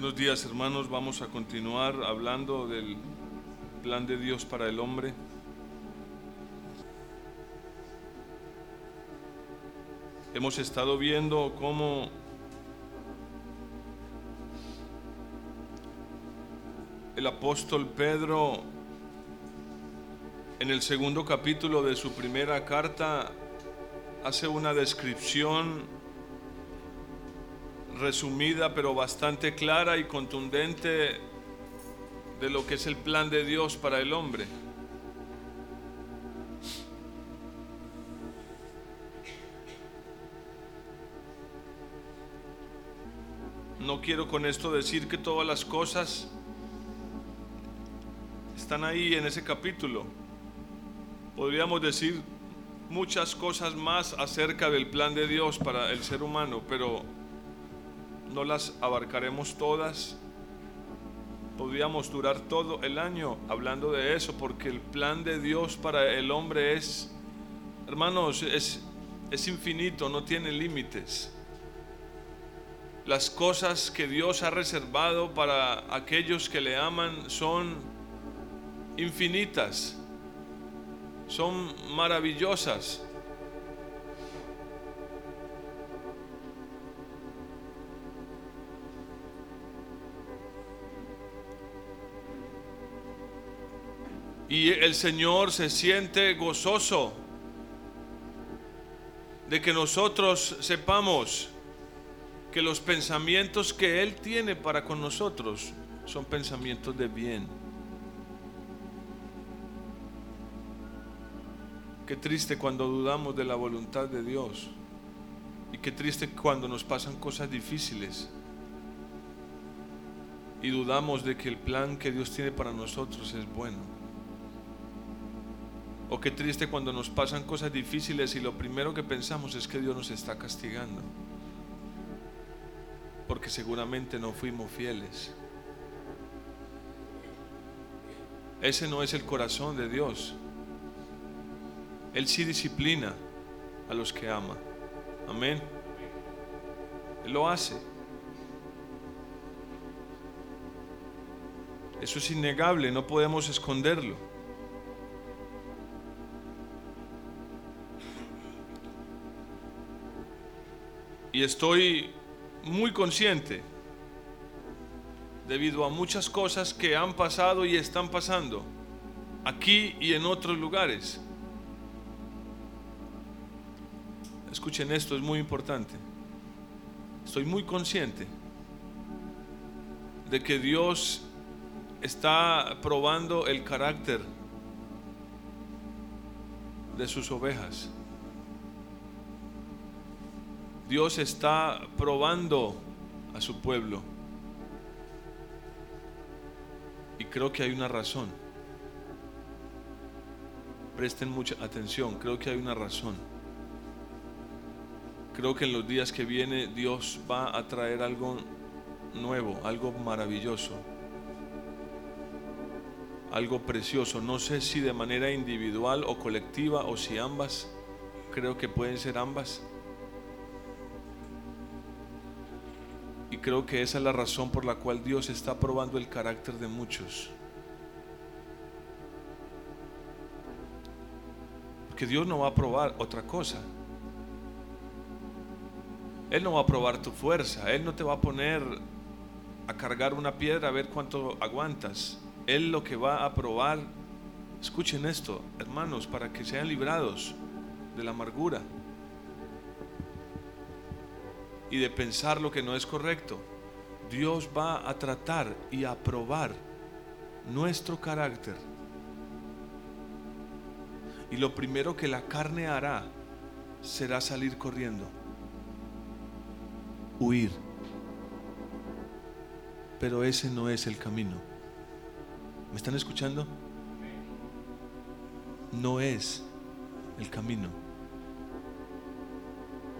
Buenos días hermanos, vamos a continuar hablando del plan de Dios para el hombre. Hemos estado viendo cómo el apóstol Pedro en el segundo capítulo de su primera carta hace una descripción resumida pero bastante clara y contundente de lo que es el plan de Dios para el hombre. No quiero con esto decir que todas las cosas están ahí en ese capítulo. Podríamos decir muchas cosas más acerca del plan de Dios para el ser humano, pero no las abarcaremos todas. Podríamos durar todo el año hablando de eso, porque el plan de Dios para el hombre es, hermanos, es, es infinito, no tiene límites. Las cosas que Dios ha reservado para aquellos que le aman son infinitas, son maravillosas. Y el Señor se siente gozoso de que nosotros sepamos que los pensamientos que Él tiene para con nosotros son pensamientos de bien. Qué triste cuando dudamos de la voluntad de Dios. Y qué triste cuando nos pasan cosas difíciles. Y dudamos de que el plan que Dios tiene para nosotros es bueno. O qué triste cuando nos pasan cosas difíciles y lo primero que pensamos es que Dios nos está castigando. Porque seguramente no fuimos fieles. Ese no es el corazón de Dios. Él sí disciplina a los que ama. Amén. Él lo hace. Eso es innegable, no podemos esconderlo. Y estoy muy consciente, debido a muchas cosas que han pasado y están pasando, aquí y en otros lugares. Escuchen esto, es muy importante. Estoy muy consciente de que Dios está probando el carácter de sus ovejas. Dios está probando a su pueblo. Y creo que hay una razón. Presten mucha atención, creo que hay una razón. Creo que en los días que viene Dios va a traer algo nuevo, algo maravilloso, algo precioso. No sé si de manera individual o colectiva o si ambas, creo que pueden ser ambas. Y creo que esa es la razón por la cual Dios está probando el carácter de muchos. Porque Dios no va a probar otra cosa. Él no va a probar tu fuerza. Él no te va a poner a cargar una piedra a ver cuánto aguantas. Él lo que va a probar, escuchen esto, hermanos, para que sean librados de la amargura y de pensar lo que no es correcto. Dios va a tratar y a probar nuestro carácter. Y lo primero que la carne hará será salir corriendo, huir. Pero ese no es el camino. ¿Me están escuchando? No es el camino.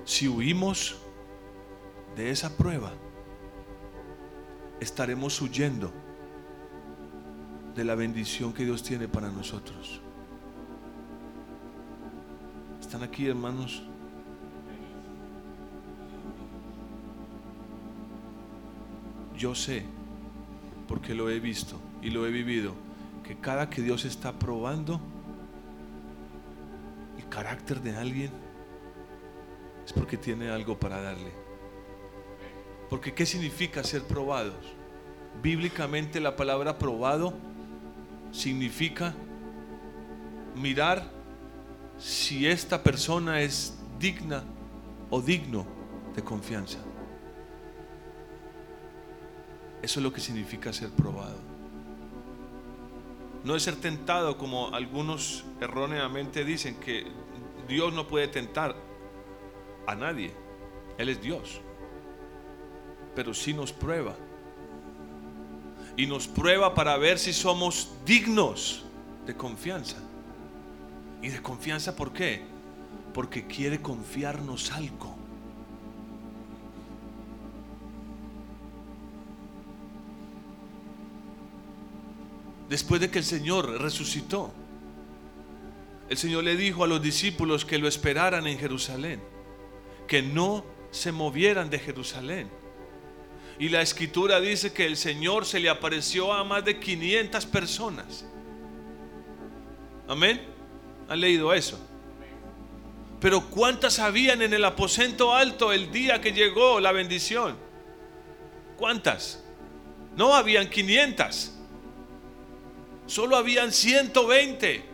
Si huimos, de esa prueba, estaremos huyendo de la bendición que Dios tiene para nosotros. ¿Están aquí, hermanos? yo sé, porque lo he visto y lo he vivido, que cada que Dios está probando el carácter de alguien, es porque tiene algo para darle. Porque ¿qué significa ser probados? Bíblicamente la palabra probado significa mirar si esta persona es digna o digno de confianza. Eso es lo que significa ser probado. No es ser tentado como algunos erróneamente dicen que Dios no puede tentar a nadie. Él es Dios. Pero sí nos prueba. Y nos prueba para ver si somos dignos de confianza. ¿Y de confianza por qué? Porque quiere confiarnos algo. después de que el Señor resucitó. El Señor le dijo a los discípulos que lo esperaran en Jerusalén, que no se movieran de Jerusalén. Y la escritura dice que el Señor se le apareció a más de 500 personas. Amén. ¿Han leído eso? Pero ¿cuántas habían en el aposento alto el día que llegó la bendición? ¿Cuántas? No habían 500 solo habían 120.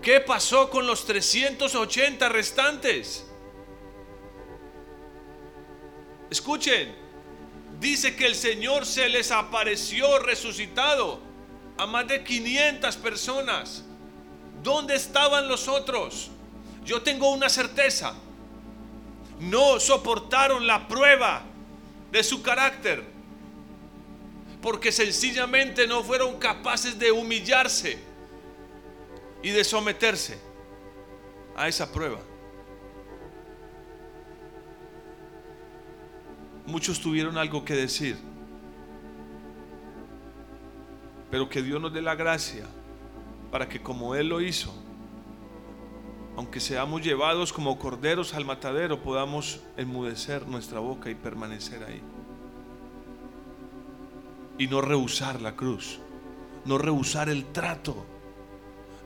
¿Qué pasó con los 380 restantes? Escuchen, dice que el Señor se les apareció resucitado a más de 500 personas. ¿Dónde estaban los otros? Yo tengo una certeza. No soportaron la prueba de su carácter porque sencillamente no fueron capaces de humillarse y de someterse a esa prueba. Muchos tuvieron algo que decir, pero que Dios nos dé la gracia para que como Él lo hizo, aunque seamos llevados como corderos al matadero, podamos enmudecer nuestra boca y permanecer ahí y no rehusar la cruz, no rehusar el trato,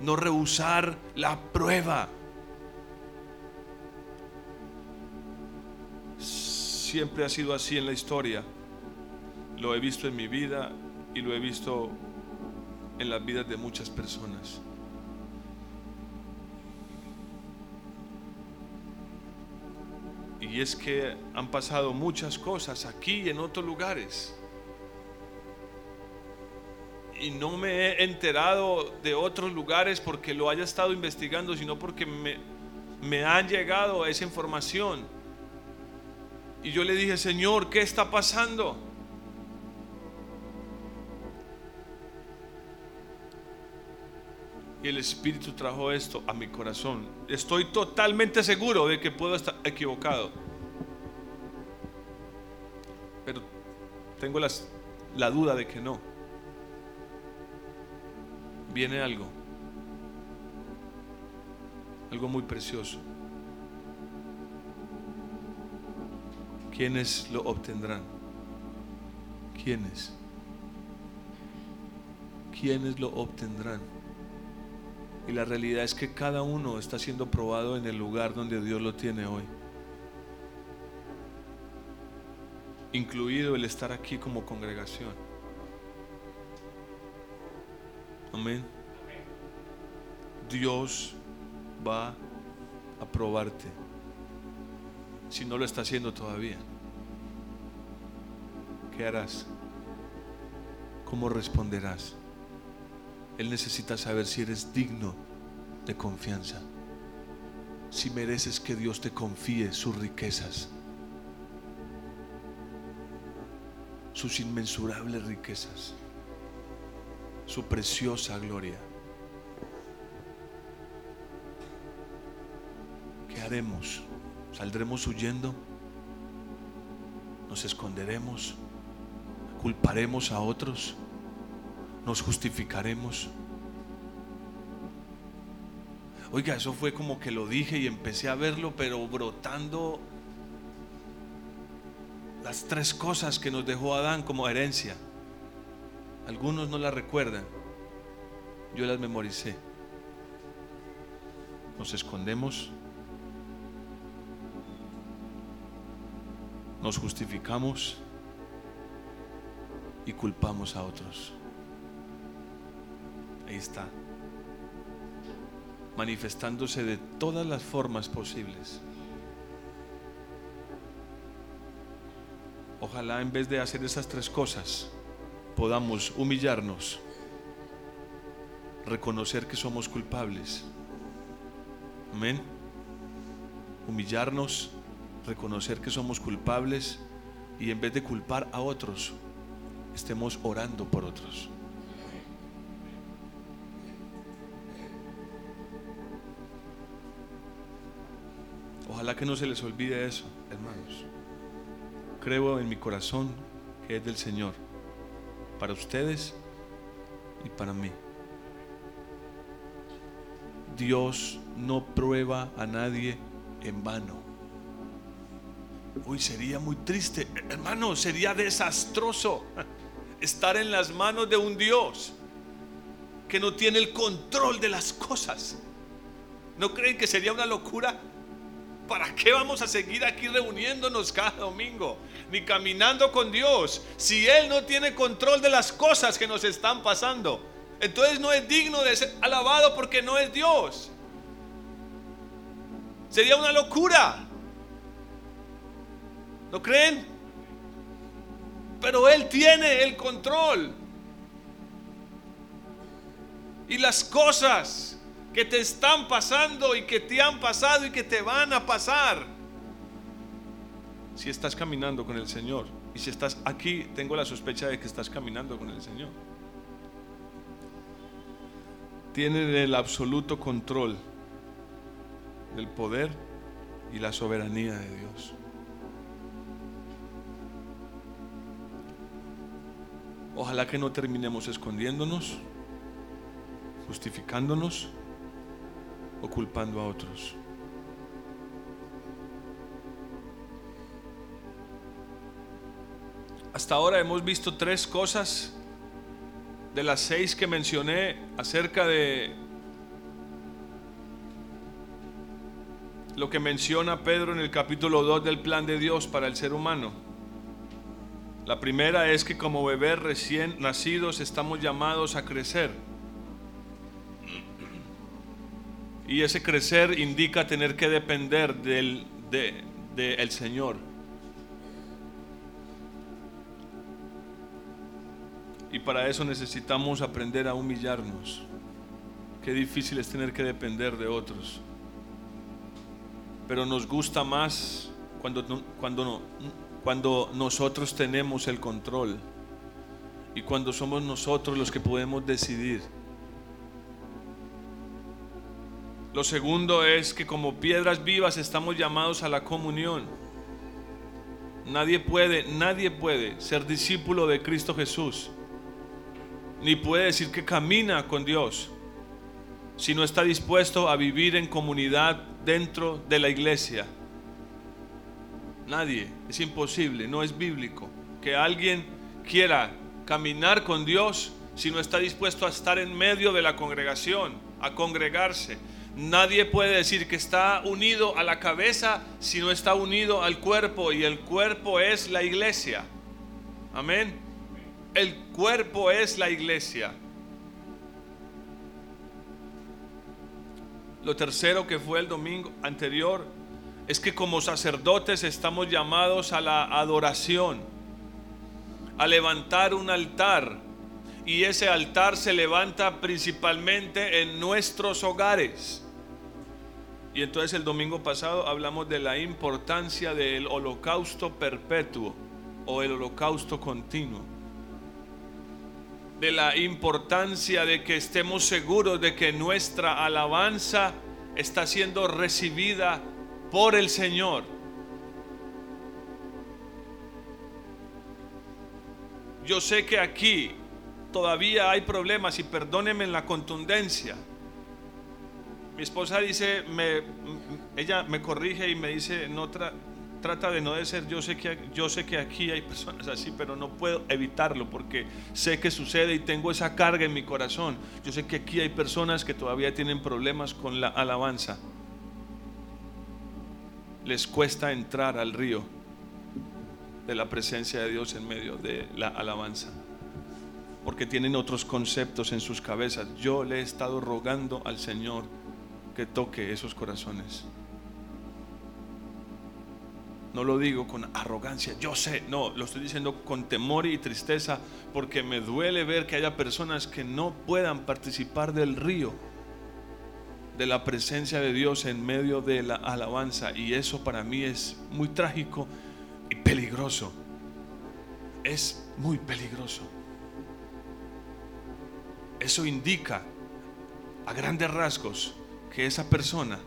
no rehusar la prueba. Siempre ha sido así en la historia. Lo he visto en mi vida y lo he visto en las vidas de muchas personas. Y es que han pasado muchas cosas aquí y en otros lugares y no me he enterado de otros lugares porque lo haya estado investigando, sino porque me, me han llegado esa información. Y yo le dije, Señor, ¿qué está pasando? Y el Espíritu trajo esto a mi corazón. Estoy totalmente seguro de que puedo estar equivocado. Pero tengo la duda de que no viene algo, algo muy precioso. ¿Quiénes lo obtendrán? ¿Quiénes? ¿Quiénes lo obtendrán? Y la realidad es que cada uno está siendo probado en el lugar donde Dios lo tiene hoy. Incluido el estar aquí como congregación. Amén. Dios va a probarte si no lo está haciendo todavía. ¿Qué harás? ¿Cómo responderás? Él necesita saber si eres digno de confianza, si mereces que Dios te confíe sus riquezas, sus inmensurables riquezas su preciosa gloria. ¿Qué haremos? ¿Saldremos huyendo? ¿Nos esconderemos? ¿Culparemos a otros? ¿Nos justificaremos? Oiga, eso fue como que lo dije y empecé a verlo, pero brotando las tres cosas que nos dejó Adán como herencia. Algunos no las recuerdan. Yo las memoricé. Nos escondemos. Nos justificamos y culpamos a otros. Ahí está. Manifestándose de todas las formas posibles. Ojalá en vez de hacer esas tres cosas podamos humillarnos, reconocer que somos culpables. Amén. Humillarnos, reconocer que somos culpables y en vez de culpar a otros, estemos orando por otros. Ojalá que no se les olvide eso, hermanos creo en mi corazón que es del Señor, para ustedes y para mí. Dios no prueba a nadie en vano. Uy, sería muy triste, hermano, sería desastroso estar en las manos de un Dios que no tiene el control de las cosas. ¿No creen que sería una locura? ¿Para qué vamos a seguir aquí reuniéndonos cada domingo? Ni caminando con Dios. Si Él no tiene control de las cosas que nos están pasando. Entonces no es digno de ser alabado porque no es Dios. Sería una locura. ¿No creen? Pero Él tiene el control. Y las cosas que te están pasando y que te han pasado y que te van a pasar. Si estás caminando con el Señor y si estás aquí, tengo la sospecha de que estás caminando con el Señor. Tienen el absoluto control del poder y la soberanía de Dios. Ojalá que no terminemos escondiéndonos, justificándonos o culpando a otros. Hasta ahora hemos visto tres cosas de las seis que mencioné acerca de lo que menciona Pedro en el capítulo 2 del plan de Dios para el ser humano. La primera es que como bebés recién nacidos estamos llamados a crecer. Y ese crecer indica tener que depender del de, Señor. Y para eso necesitamos aprender a humillarnos. Qué difícil es tener que depender de otros. Pero nos gusta más cuando, cuando, cuando nosotros tenemos el control y cuando somos nosotros los que podemos decidir. Lo segundo es que como piedras vivas estamos llamados a la comunión. Nadie puede, nadie puede ser discípulo de Cristo Jesús, ni puede decir que camina con Dios si no está dispuesto a vivir en comunidad dentro de la iglesia. Nadie, es imposible, no es bíblico que alguien quiera caminar con Dios si no está dispuesto a estar en medio de la congregación, a congregarse. Nadie puede decir que está unido a la cabeza si no está unido al cuerpo y el cuerpo es la iglesia. Amén. El cuerpo es la iglesia. Lo tercero que fue el domingo anterior es que como sacerdotes estamos llamados a la adoración, a levantar un altar. Y ese altar se levanta principalmente en nuestros hogares. Y entonces el domingo pasado hablamos de la importancia del holocausto perpetuo o el holocausto continuo. De la importancia de que estemos seguros de que nuestra alabanza está siendo recibida por el Señor. Yo sé que aquí todavía hay problemas y perdónenme en la contundencia mi esposa dice, ella me corrige y me dice, no trata de no de ser, yo sé, que, yo sé que aquí hay personas así, pero no puedo evitarlo porque sé que sucede y tengo esa carga en mi corazón. Yo sé que aquí hay personas que todavía tienen problemas con la alabanza. Les cuesta entrar al río de la presencia de Dios en medio de la alabanza. Porque tienen otros conceptos en sus cabezas. Yo le he estado rogando al Señor que toque esos corazones. No lo digo con arrogancia, yo sé, no, lo estoy diciendo con temor y tristeza porque me duele ver que haya personas que no puedan participar del río, de la presencia de Dios en medio de la alabanza. Y eso para mí es muy trágico y peligroso. Es muy peligroso. Eso indica a grandes rasgos que esa persona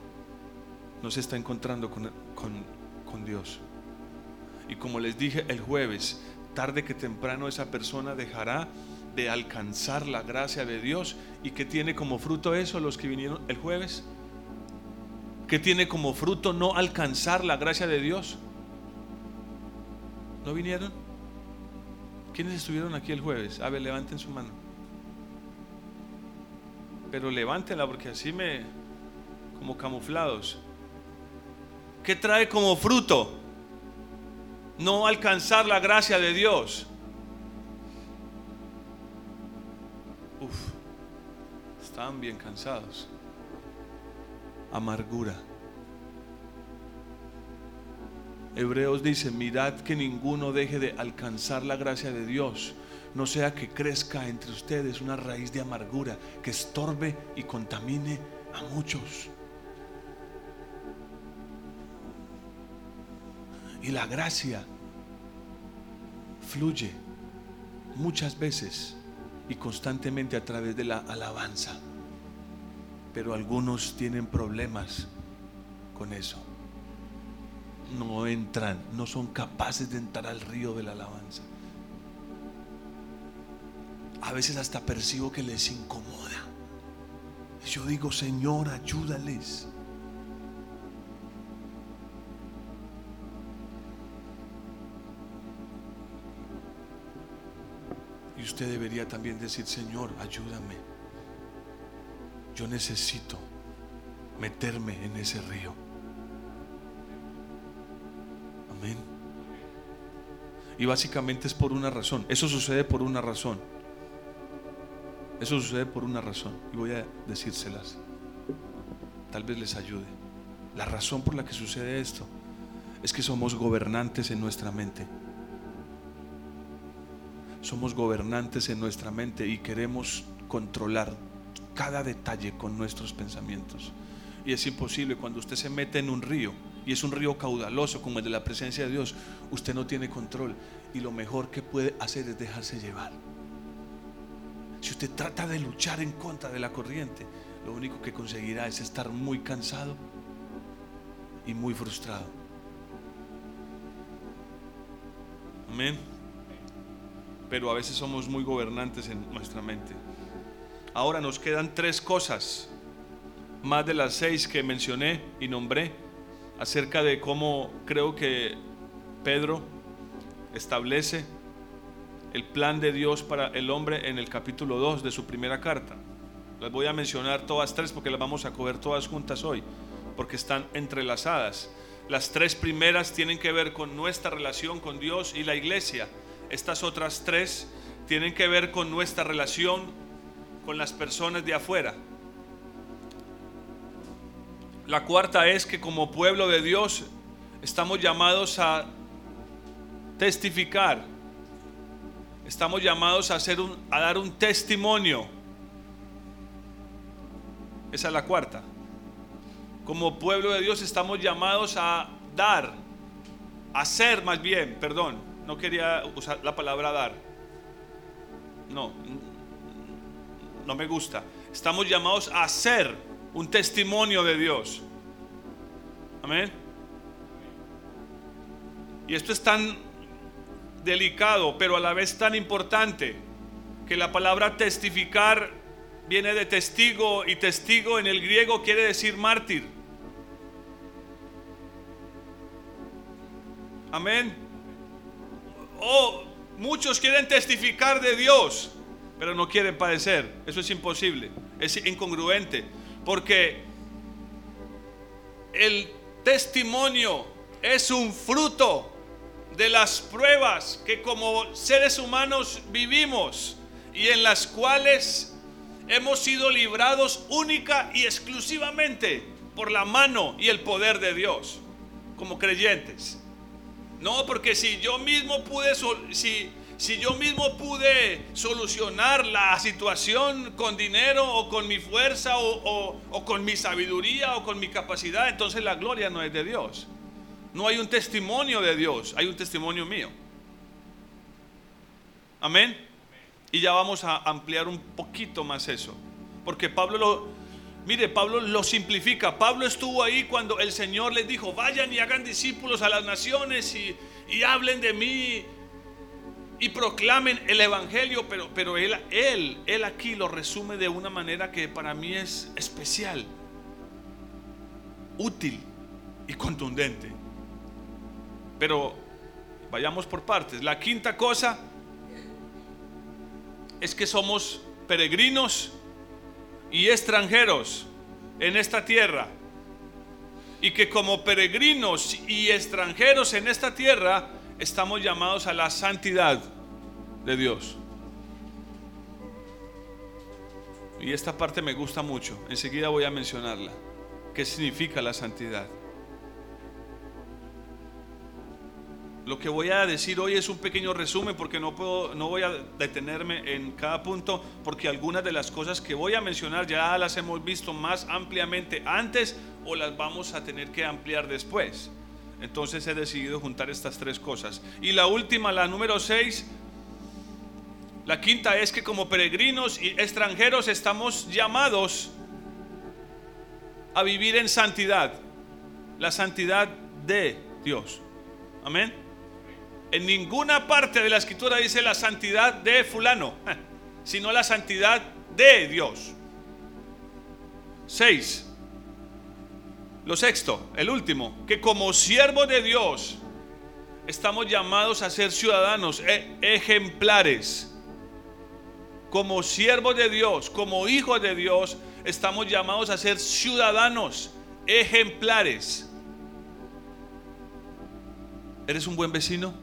no se está encontrando con, con con Dios. Y como les dije el jueves, tarde que temprano esa persona dejará de alcanzar la gracia de Dios y que tiene como fruto eso los que vinieron el jueves. Que tiene como fruto no alcanzar la gracia de Dios. ¿No vinieron? ¿Quiénes estuvieron aquí el jueves? A ver, levanten su mano. Pero levántela porque así me como camuflados. ¿Qué trae como fruto? No alcanzar la gracia de Dios. Estaban bien cansados. Amargura. Hebreos dice, mirad que ninguno deje de alcanzar la gracia de Dios, no sea que crezca entre ustedes una raíz de amargura que estorbe y contamine a muchos. Y la gracia fluye muchas veces y constantemente a través de la alabanza. Pero algunos tienen problemas con eso. No entran, no son capaces de entrar al río de la alabanza. A veces hasta percibo que les incomoda. Yo digo, Señor, ayúdales. Y usted debería también decir, Señor, ayúdame. Yo necesito meterme en ese río. Amén. Y básicamente es por una razón. Eso sucede por una razón. Eso sucede por una razón. Y voy a decírselas. Tal vez les ayude. La razón por la que sucede esto es que somos gobernantes en nuestra mente somos gobernantes en nuestra mente y queremos controlar cada detalle con nuestros pensamientos. Y es imposible cuando usted se mete en un río y es un río caudaloso como el de la presencia de Dios, usted no tiene control y lo mejor que puede hacer es dejarse llevar. Si usted trata de luchar en contra de la corriente, lo único que conseguirá es estar muy cansado y muy frustrado. Amén pero a veces somos muy gobernantes en nuestra mente. Ahora nos quedan tres cosas, más de las seis que mencioné y nombré, acerca de cómo creo que Pedro establece el plan de Dios para el hombre en el capítulo 2 de su primera carta. Las voy a mencionar todas tres porque las vamos a coger todas juntas hoy, porque están entrelazadas. Las tres primeras tienen que ver con nuestra relación con Dios y la iglesia estas otras tres tienen que ver con nuestra relación con las personas de afuera. La cuarta es que como pueblo de Dios estamos llamados a testificar. Estamos llamados a, dar un testimonio. Esa es la cuarta. Como pueblo de Dios estamos llamados a dar, a hacer más bien, perdón, no quería usar la palabra dar. No, no me gusta. Estamos llamados a ser un testimonio de Dios. Amén. Y esto es tan delicado, pero a la vez tan importante, que la palabra testificar viene de testigo y testigo en el griego quiere decir mártir. Amén. Oh, muchos quieren testificar de Dios, pero no quieren padecer. Eso es imposible, es incongruente, porque el testimonio es un fruto de las pruebas que como seres humanos vivimos y en las cuales hemos sido librados única y exclusivamente por la mano y el poder de Dios como creyentes. No, porque si yo mismo pude si si yo mismo pude solucionar la situación con dinero o con mi fuerza o, o, con mi sabiduría o con mi capacidad, entonces la gloria no es de Dios. No hay un testimonio de Dios, hay un testimonio mío. Amén. Y ya vamos a ampliar un poquito más eso. Porque Pablo lo, mire, Pablo lo simplifica. Pablo estuvo ahí cuando el Señor les dijo, vayan y hagan discípulos a las naciones y, y hablen de mí y proclamen el Evangelio. Pero, pero él, él, él aquí lo resume de una manera que para mí es especial, útil y contundente. Pero vayamos por partes. La quinta cosa es que somos peregrinos y extranjeros en esta tierra. Y que como peregrinos y extranjeros en esta tierra estamos llamados a la santidad de Dios. Y esta parte me gusta mucho. Enseguida voy a mencionarla. ¿Qué significa la santidad? Lo que voy a decir hoy es un pequeño resumen porque no, puedo, no voy a detenerme en cada punto porque algunas de las cosas que voy a mencionar ya las hemos visto más ampliamente antes o las vamos a tener que ampliar después. Entonces he decidido juntar estas tres cosas. Y la última, la número seis, la quinta es que como peregrinos y extranjeros estamos llamados a vivir en santidad, la santidad de Dios. Amén. En ninguna parte de la escritura dice la santidad de fulano, sino la santidad de Dios. Seis. Lo sexto, el último, que como siervos de Dios estamos llamados a ser ciudadanos e ejemplares. Como siervos de Dios, como hijos de Dios, estamos llamados a ser ciudadanos ejemplares. ¿Eres un buen vecino?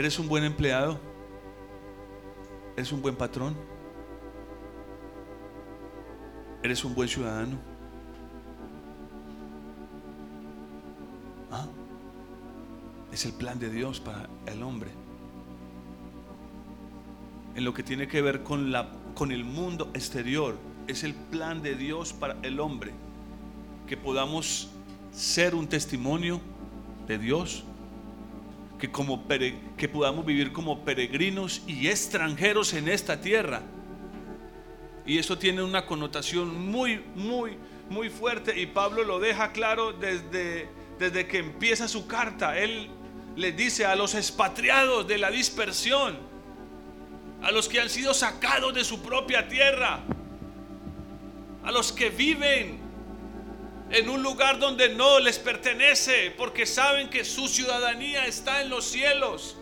¿Eres un buen empleado? ¿Eres un buen patrón? ¿Eres un buen ciudadano? ¿Ah? Es el plan de Dios para el hombre. En lo que tiene que ver con, la, con el mundo exterior, es el plan de Dios para el hombre. Que podamos ser un testimonio de Dios que, como que podamos vivir como peregrinos y extranjeros en esta tierra. Y eso tiene una connotación muy, muy, muy fuerte y Pablo lo deja claro desde, desde que empieza su carta. Él le dice a los expatriados de la dispersión, a los que han sido sacados de su propia tierra, a los que viven en un lugar donde no les pertenece, porque saben que su ciudadanía está en los cielos.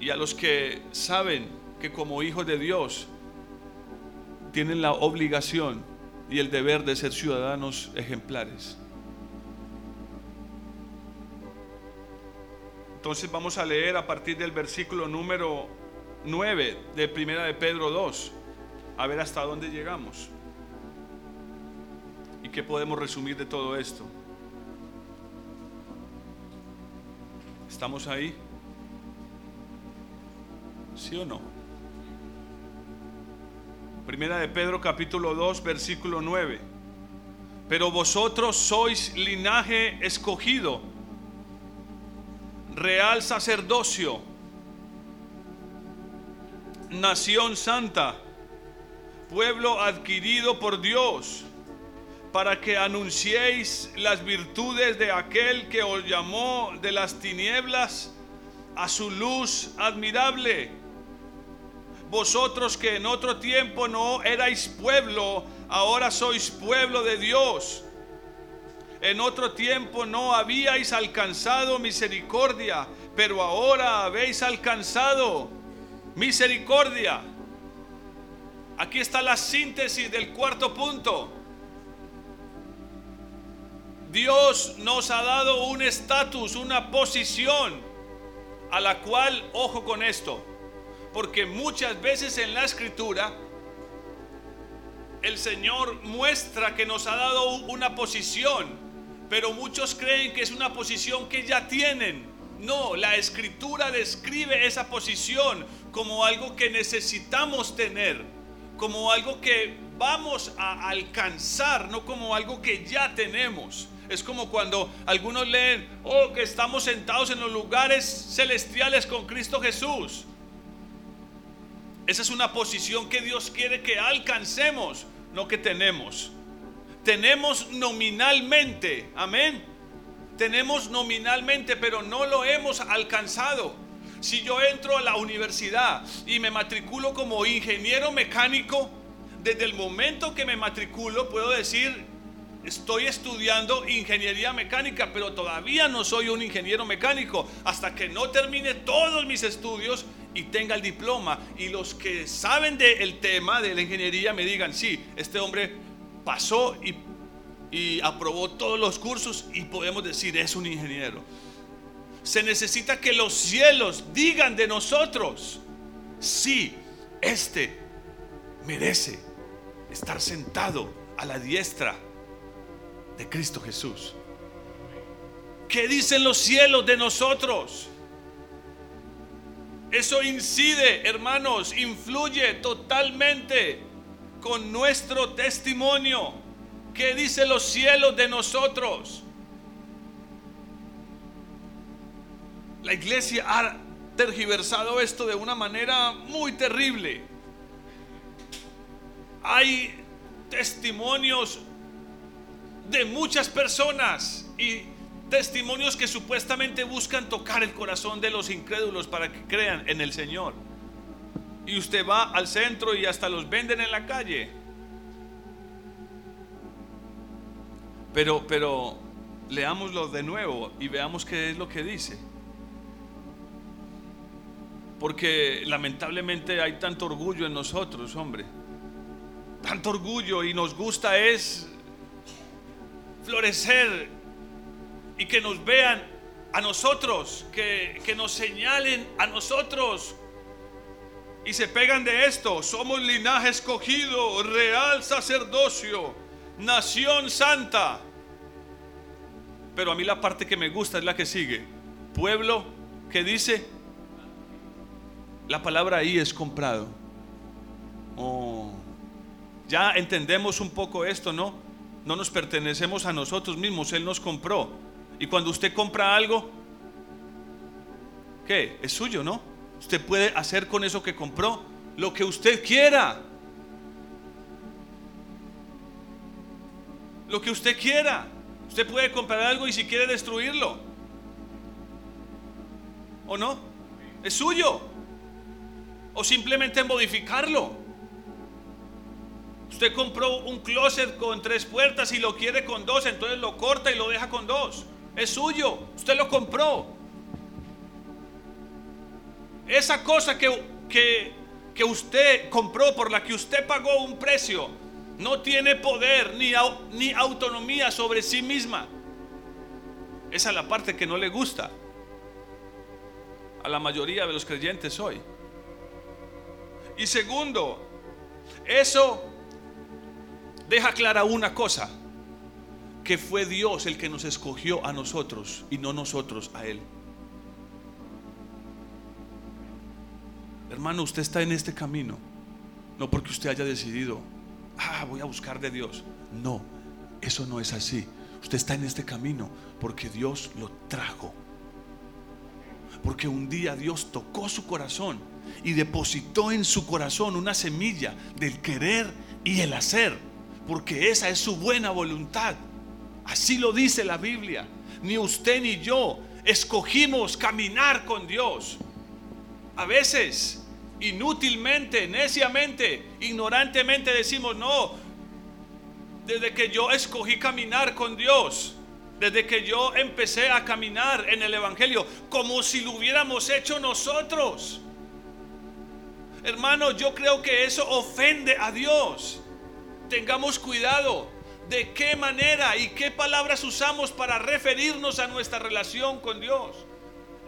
Y a los que saben que como hijos de Dios tienen la obligación y el deber de ser ciudadanos ejemplares. Entonces vamos a leer a partir del versículo número 9 de Primera de Pedro 2, a ver hasta dónde llegamos. ¿Y qué podemos resumir de todo esto? ¿Estamos ahí? ¿Sí o no? Primera de Pedro capítulo 2 versículo 9. Pero vosotros sois linaje escogido, real sacerdocio, nación santa, pueblo adquirido por Dios para que anunciéis las virtudes de aquel que os llamó de las tinieblas a su luz admirable. Vosotros que en otro tiempo no erais pueblo, ahora sois pueblo de Dios. En otro tiempo no habíais alcanzado misericordia, pero ahora habéis alcanzado misericordia. Aquí está la síntesis del cuarto punto. Dios nos ha dado un estatus, una posición a la cual, ojo con esto, porque muchas veces en la escritura el Señor muestra que nos ha dado una posición, pero muchos creen que es una posición que ya tienen. No, la escritura describe esa posición como algo que necesitamos tener, como algo que vamos a alcanzar, no como algo que ya tenemos. Es como cuando algunos leen, oh, que estamos sentados en los lugares celestiales con Cristo Jesús. Esa es una posición que Dios quiere que alcancemos, no que tenemos. Tenemos nominalmente, amén. Tenemos nominalmente, pero no lo hemos alcanzado. Si yo entro a la universidad y me matriculo como ingeniero mecánico, desde el momento que me matriculo puedo decir, estoy estudiando ingeniería mecánica, pero todavía no soy un ingeniero mecánico hasta que no termine todos mis estudios y tenga el diploma. Y los que saben del tema de la ingeniería me digan, sí, este hombre pasó y, y aprobó todos los cursos y podemos decir, es un ingeniero. Se necesita que los cielos digan de nosotros, sí, este merece estar sentado a la diestra de Cristo Jesús. ¿Qué dicen los cielos de nosotros? Eso incide, hermanos, influye totalmente con nuestro testimonio. ¿Qué dicen los cielos de nosotros? La iglesia ha tergiversado esto de una manera muy terrible. Hay testimonios de muchas personas y testimonios que supuestamente buscan tocar el corazón de los incrédulos para que crean en el Señor. Y usted va al centro y hasta los venden en la calle. Pero, pero leámoslo de nuevo y veamos qué es lo que dice. Porque lamentablemente hay tanto orgullo en nosotros, hombre. Tanto orgullo y nos gusta es florecer y que nos vean a nosotros, que, que nos señalen a nosotros y se pegan de esto. Somos linaje escogido, real sacerdocio, nación santa. Pero a mí la parte que me gusta es la que sigue. Pueblo que dice, la palabra ahí es comprado. Oh, ya entendemos un poco esto, ¿no? No nos pertenecemos a nosotros mismos, Él nos compró. Y cuando usted compra algo, ¿qué? Es suyo, ¿no? Usted puede hacer con eso que compró lo que usted quiera. Lo que usted quiera. Usted puede comprar algo y si quiere destruirlo. ¿O no? Es suyo. O simplemente modificarlo. Usted compró un closet con tres puertas y lo quiere con dos, entonces lo corta y lo deja con dos. Es suyo, usted lo compró. Esa cosa que, que, usted compró, por la que usted pagó un precio, no tiene poder ni, ni autonomía sobre sí misma. Esa es la parte que no le gusta a la mayoría de los creyentes hoy. Y segundo, eso deja clara una cosa, que fue Dios el que nos escogió a nosotros y no nosotros a Él. Hermano, usted está en este camino, no porque usted haya decidido, ah, voy a buscar de Dios. No, eso no es así. Usted está en este camino porque Dios lo trajo. Porque un día Dios tocó su corazón y depositó en su corazón una semilla del querer y el hacer porque esa es su buena voluntad. Así lo dice la Biblia. Ni usted ni yo escogimos caminar con Dios. A veces, inútilmente, neciamente, ignorantemente decimos, no, desde que yo escogí caminar con Dios, desde que yo empecé a caminar en el Evangelio, como si lo hubiéramos hecho nosotros. Hermano, yo creo que eso ofende a Dios. Tengamos cuidado de qué manera y qué palabras usamos para referirnos a nuestra relación con Dios.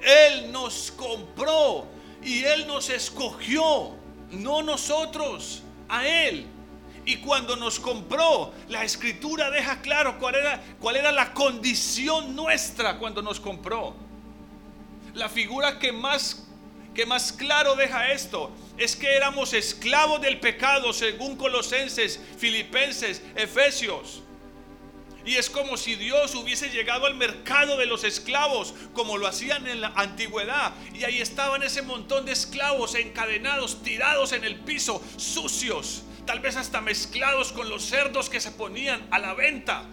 Él nos compró y Él nos escogió, no nosotros, a Él. Y cuando nos compró, la escritura deja claro cuál era, cuál era la condición nuestra cuando nos compró. La figura que más, que más claro deja esto es que éramos esclavos del pecado según Colosenses, Filipenses, Efesios. Y es como si Dios hubiese llegado al mercado de los esclavos, como lo hacían en la antigüedad. Y ahí estaban ese montón de esclavos encadenados, tirados en el piso, sucios, tal vez hasta mezclados con los cerdos que se ponían a la venta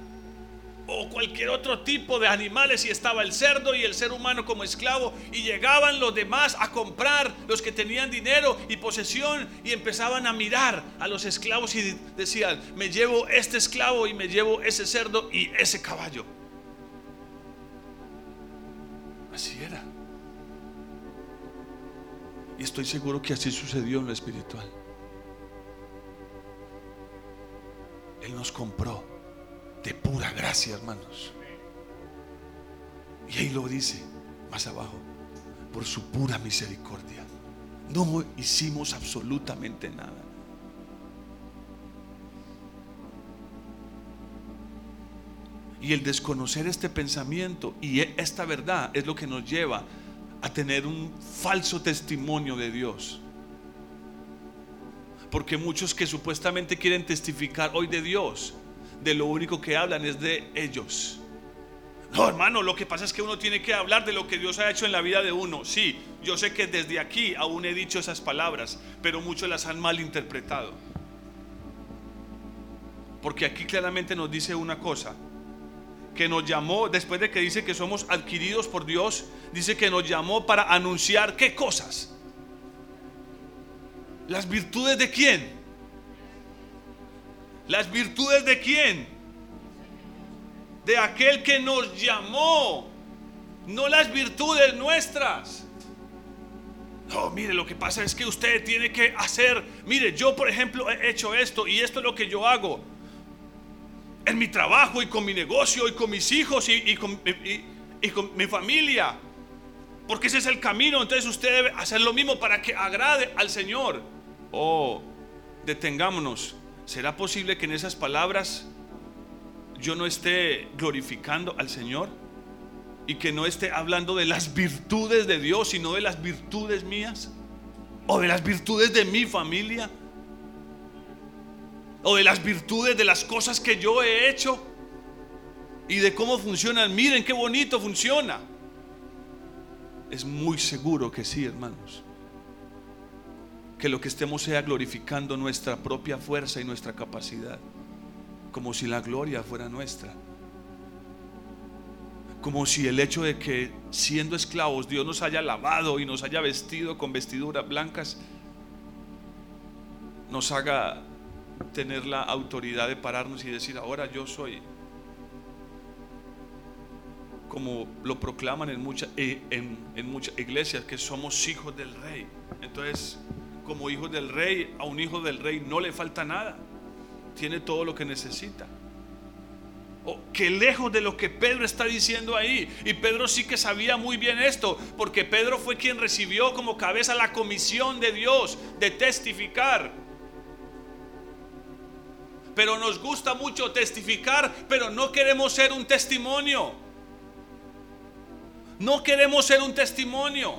o cualquier otro tipo de animales y estaba el cerdo y el ser humano como esclavo y llegaban los demás a comprar los que tenían dinero y posesión y empezaban a mirar a los esclavos y decían, me llevo este esclavo y me llevo ese cerdo y ese caballo. Así era. Y estoy seguro que así sucedió en lo espiritual. Él nos compró de pura gracia, hermanos. Y ahí lo dice más abajo, por su pura misericordia. No hicimos absolutamente nada. Y el desconocer este pensamiento y esta verdad es lo que nos lleva a tener un falso testimonio de Dios. Porque muchos que supuestamente quieren testificar hoy de Dios, de lo único que hablan es de ellos. No, hermano, lo que pasa es que uno tiene que hablar de lo que Dios ha hecho en la vida de uno. Sí, yo sé que desde aquí aún he dicho esas palabras, pero muchos las han malinterpretado. Porque aquí claramente nos dice una cosa, que nos llamó, después de que dice que somos adquiridos por Dios, dice que nos llamó para anunciar qué cosas. Las virtudes de quién? ¿Las virtudes de quién? De aquel que nos llamó, no las virtudes nuestras. No, mire, lo que pasa es que usted tiene que hacer, mire, yo por ejemplo he hecho esto y esto es lo que yo hago en mi trabajo y con mi negocio y con mis hijos y, con, y con mi familia. Porque ese es el camino, entonces usted debe hacer lo mismo para que agrade al Señor. Oh, detengámonos ¿Será posible que en esas palabras yo no esté glorificando al Señor? Y que no esté hablando de las virtudes de Dios, sino de las virtudes mías. O de las virtudes de mi familia. O de las virtudes de las cosas que yo he hecho. Y de cómo funcionan. Miren qué bonito funciona. Es muy seguro que sí, hermanos que lo que estemos sea glorificando nuestra propia fuerza y nuestra capacidad, como si la gloria fuera nuestra. Como si el hecho de que siendo esclavos Dios nos haya lavado y nos haya vestido con vestiduras blancas, nos haga tener la autoridad de pararnos y decir, ahora yo soy, como lo proclaman en, muchas eh, en, iglesias, que somos hijos del rey. Entonces, como hijos del rey, a un hijo del rey no le falta nada. Tiene todo lo que necesita. Oh, que lejos de lo que Pedro está diciendo ahí. Y Pedro sí que sabía muy bien esto, porque Pedro fue quien recibió como cabeza la comisión de Dios de testificar. Pero nos gusta mucho testificar, pero no queremos ser un testimonio. No queremos ser un testimonio.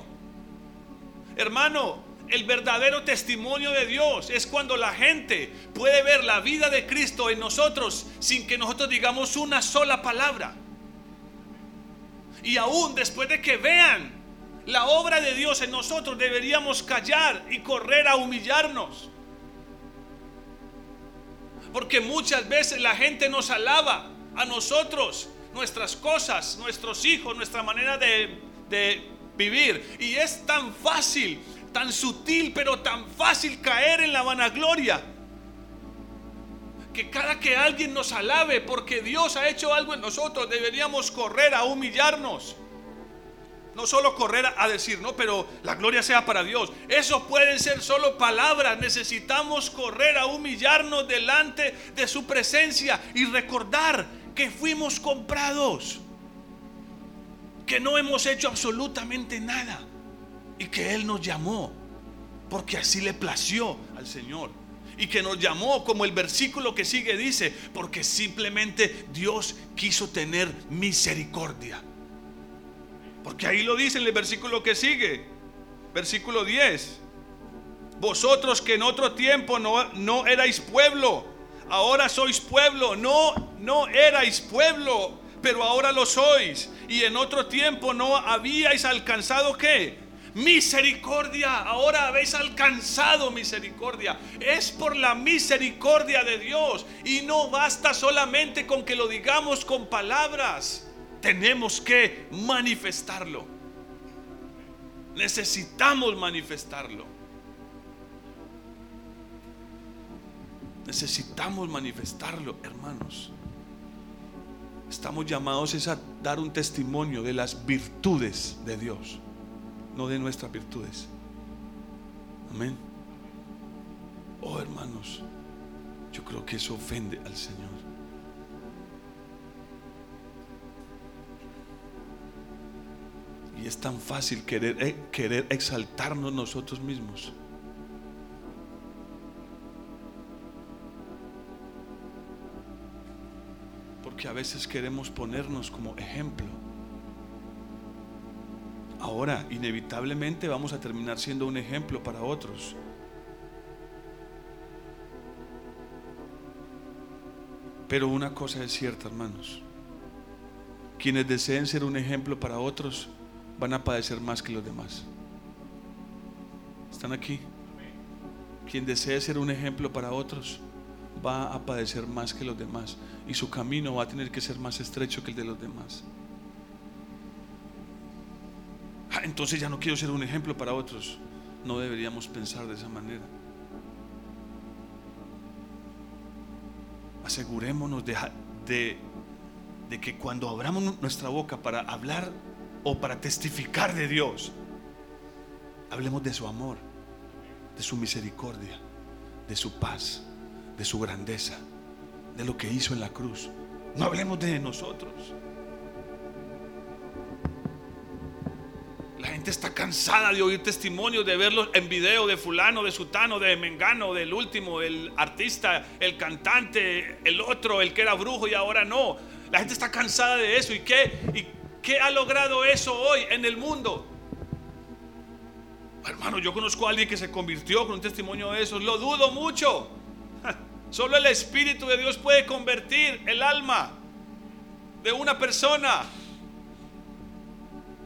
Hermano, el verdadero testimonio de Dios es cuando la gente puede ver la vida de Cristo en nosotros sin que nosotros digamos una sola palabra. Y aún después de que vean la obra de Dios en nosotros, deberíamos callar y correr a humillarnos. Porque muchas veces la gente nos alaba a nosotros, nuestras cosas, nuestros hijos, nuestra manera de, de vivir. Y es tan fácil tan sutil, pero tan fácil caer en la vanagloria. que cada que alguien nos alabe porque Dios ha hecho algo en nosotros, deberíamos correr a humillarnos. No solo correr a decir, no, pero la gloria sea para Dios. Eso pueden ser solo palabras. Necesitamos correr a humillarnos delante de su presencia y recordar que fuimos comprados. Que no hemos hecho absolutamente nada. Y que Él nos llamó. Porque así le plació al Señor y que nos llamó, como el versículo que sigue dice, porque simplemente Dios quiso tener misericordia. Porque ahí lo dice en el versículo que sigue, versículo 10. Vosotros que en otro tiempo no, no erais pueblo, ahora sois pueblo, no, no erais pueblo, pero ahora lo sois. Y en otro tiempo no habíais alcanzado qué? Misericordia. Ahora habéis alcanzado misericordia. Es por la misericordia de Dios. Y no basta solamente con que lo digamos con palabras. Tenemos que manifestarlo. Necesitamos manifestarlo. Necesitamos manifestarlo, hermanos. Estamos llamados a dar un testimonio de las virtudes de Dios no de nuestras virtudes. Amén. Oh hermanos, yo creo que eso ofende al Señor. Y es tan fácil querer, eh, querer exaltarnos nosotros mismos. Porque a veces queremos ponernos como ejemplo. Ahora, inevitablemente vamos a terminar siendo un ejemplo para otros. Pero una cosa es cierta, hermanos. Quienes deseen ser un ejemplo para otros van a padecer más que los demás. ¿Están aquí? Quien desee ser un ejemplo para otros va a padecer más que los demás y su camino va a tener que ser más estrecho que el de los demás. Ah, entonces ya no quiero ser un ejemplo para otros. No deberíamos pensar de esa manera. Asegurémonos de, que cuando abramos nuestra boca para hablar o para testificar de Dios, hablemos de su amor, de su misericordia, de su paz, de su grandeza, de lo que hizo en la cruz. No hablemos de nosotros. Está cansada de oír testimonios, de verlos en video de fulano, de sutano, de mengano, del último, el artista, el cantante, el otro, el que era brujo y ahora no. La gente está cansada de eso. ¿Y qué, y qué ha logrado eso hoy en el mundo? Hermano, yo conozco a alguien que se convirtió con un testimonio de eso. Lo dudo mucho. Solo el Espíritu de Dios puede convertir el alma de una persona.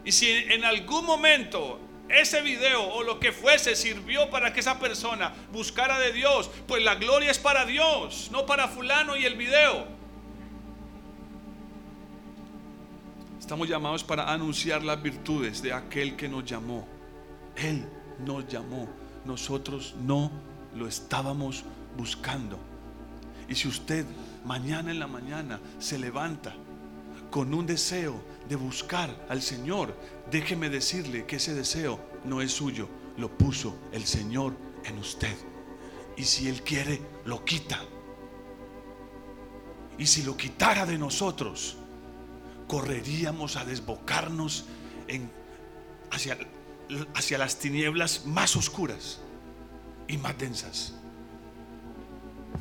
Y si en algún momento ese video o lo que fuese sirvió para que esa persona buscara de Dios, pues la gloria es para Dios, no para fulano y el video. Estamos llamados para anunciar las virtudes de aquel que nos llamó. Él nos llamó. Nosotros no lo estábamos buscando. Y si usted mañana en la mañana se levanta con un deseo de buscar al Señor, déjeme decirle que ese deseo no es suyo, lo puso el Señor en usted. Y si Él quiere, lo quita. Y si lo quitara de nosotros, correríamos a desbocarnos en, hacia, hacia las tinieblas más oscuras y más densas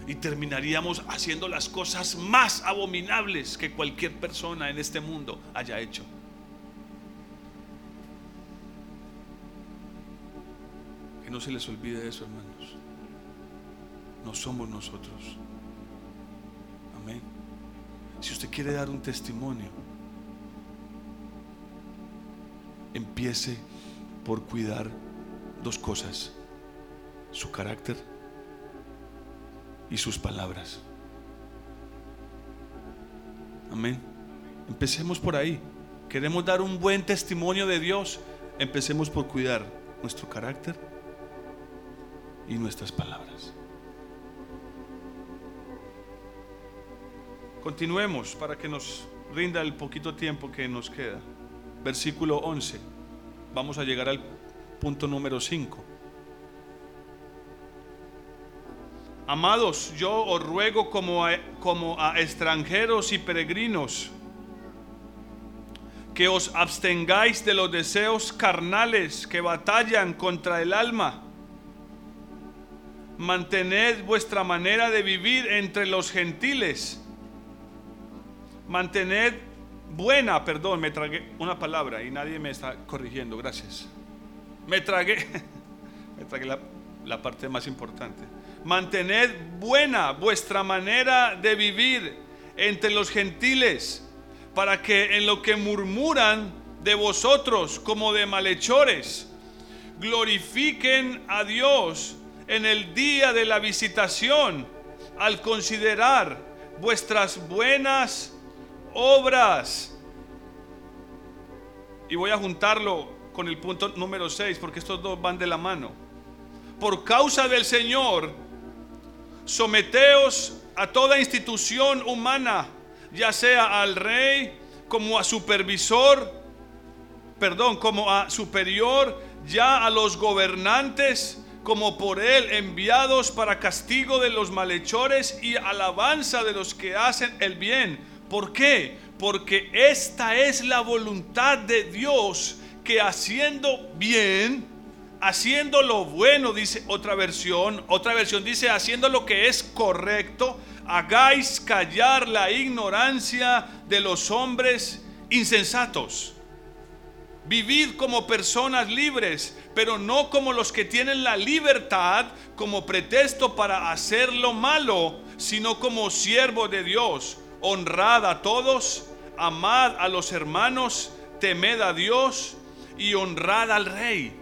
y terminaríamos haciendo las cosas más abominables que cualquier persona en este mundo haya hecho. Que no se les olvide eso, hermanos. No somos nosotros. Amén. Si usted quiere dar un testimonio, empiece por cuidar dos cosas. Su carácter y sus palabras. Amén. Empecemos por ahí. Queremos dar un buen testimonio de Dios. Empecemos por cuidar nuestro carácter y nuestras palabras. Continuemos para que nos rinda el poquito tiempo que nos queda. Versículo 11. Vamos a llegar al punto número 5. Amados, yo os ruego como a, como a extranjeros y peregrinos que os abstengáis de los deseos carnales que batallan contra el alma. Mantened vuestra manera de vivir entre los gentiles. Mantened buena, perdón, me tragué una palabra y nadie me está corrigiendo, gracias. Me tragué, me tragué la, la parte más importante. Mantened buena vuestra manera de vivir entre los gentiles para que en lo que murmuran de vosotros como de malhechores, glorifiquen a Dios en el día de la visitación al considerar vuestras buenas obras. Y voy a juntarlo con el punto número 6 porque estos dos van de la mano. Por causa del Señor, someteos a toda institución humana ya sea al rey como a supervisor, perdón, como a superior, ya a los gobernantes como por él enviados para castigo de los malhechores y alabanza de los que hacen el bien. ¿Por qué? Porque esta es la voluntad de Dios que haciendo bien, haciendo lo bueno, dice otra versión, otra versión dice haciendo lo que es correcto, hagáis callar la ignorancia de los hombres insensatos. Vivid como personas libres, pero no como los que tienen la libertad como pretexto para hacer lo malo, sino como siervo de Dios. Honrad a todos, amad a los hermanos, temed a Dios y honrad al rey.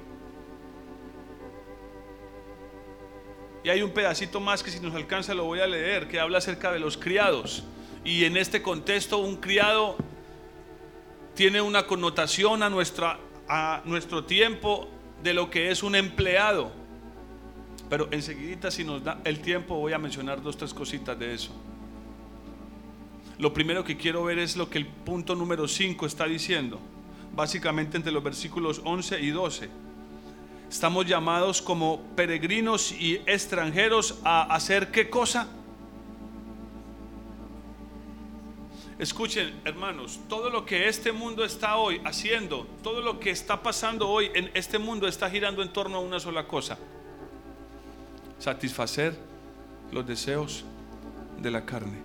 Y hay un pedacito más que si nos alcanza lo voy a leer, que habla acerca de los criados. Y en este contexto un criado tiene una connotación a, nuestra, a nuestro tiempo de lo que es un empleado. Pero enseguida si nos da el tiempo voy a mencionar dos, tres cositas de eso. Lo primero que quiero ver es lo que el punto número 5 está diciendo, básicamente entre los versículos 11 y 12 Estamos llamados como peregrinos y extranjeros a hacer qué cosa? Escuchen, hermanos, todo lo que este mundo está hoy haciendo, todo lo que está pasando hoy en este mundo está girando en torno a una sola cosa. Satisfacer los deseos de la carne.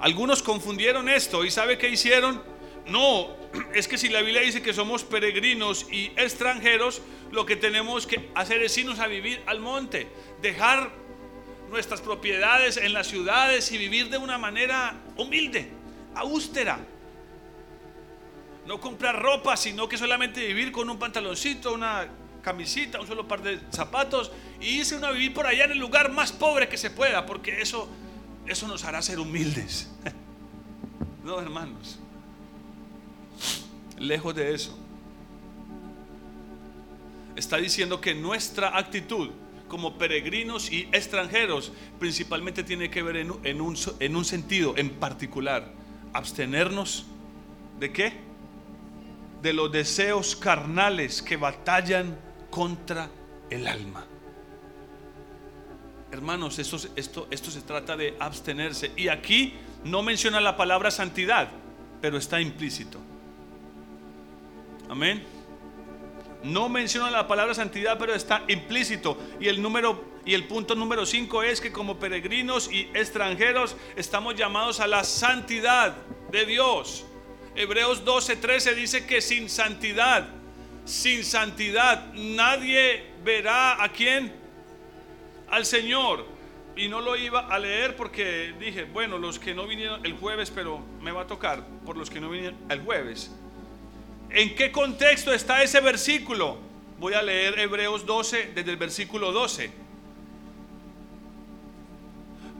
Algunos confundieron esto y ¿sabe qué hicieron? No, es que si la Biblia dice que somos peregrinos y extranjeros, lo que tenemos que hacer es irnos a vivir al monte, dejar nuestras propiedades en las ciudades y vivir de una manera humilde, austera. No comprar ropa, sino que solamente vivir con un pantaloncito, una camisita, un solo par de zapatos y irse a vivir por allá en el lugar más pobre que se pueda, porque eso, eso nos hará ser humildes. no, hermanos. Lejos de eso. Está diciendo que nuestra actitud como peregrinos y extranjeros principalmente tiene que ver en, un, en un sentido en particular. Abstenernos de qué? De los deseos carnales que batallan contra el alma. Hermanos, esto se trata de abstenerse. Y aquí no menciona la palabra santidad, pero está implícito. Amén. No menciona la palabra santidad, pero está implícito. Y el número y el punto número 5 es que como peregrinos y extranjeros estamos llamados a la santidad de Dios. Hebreos 12:13 dice que sin santidad, sin santidad nadie verá a quién? Al Señor. Y no lo iba a leer porque dije, bueno, los que no vinieron el jueves, pero me va a tocar por los que no vinieron el jueves. ¿En qué contexto está ese versículo? Voy a leer Hebreos 12 desde el versículo 12.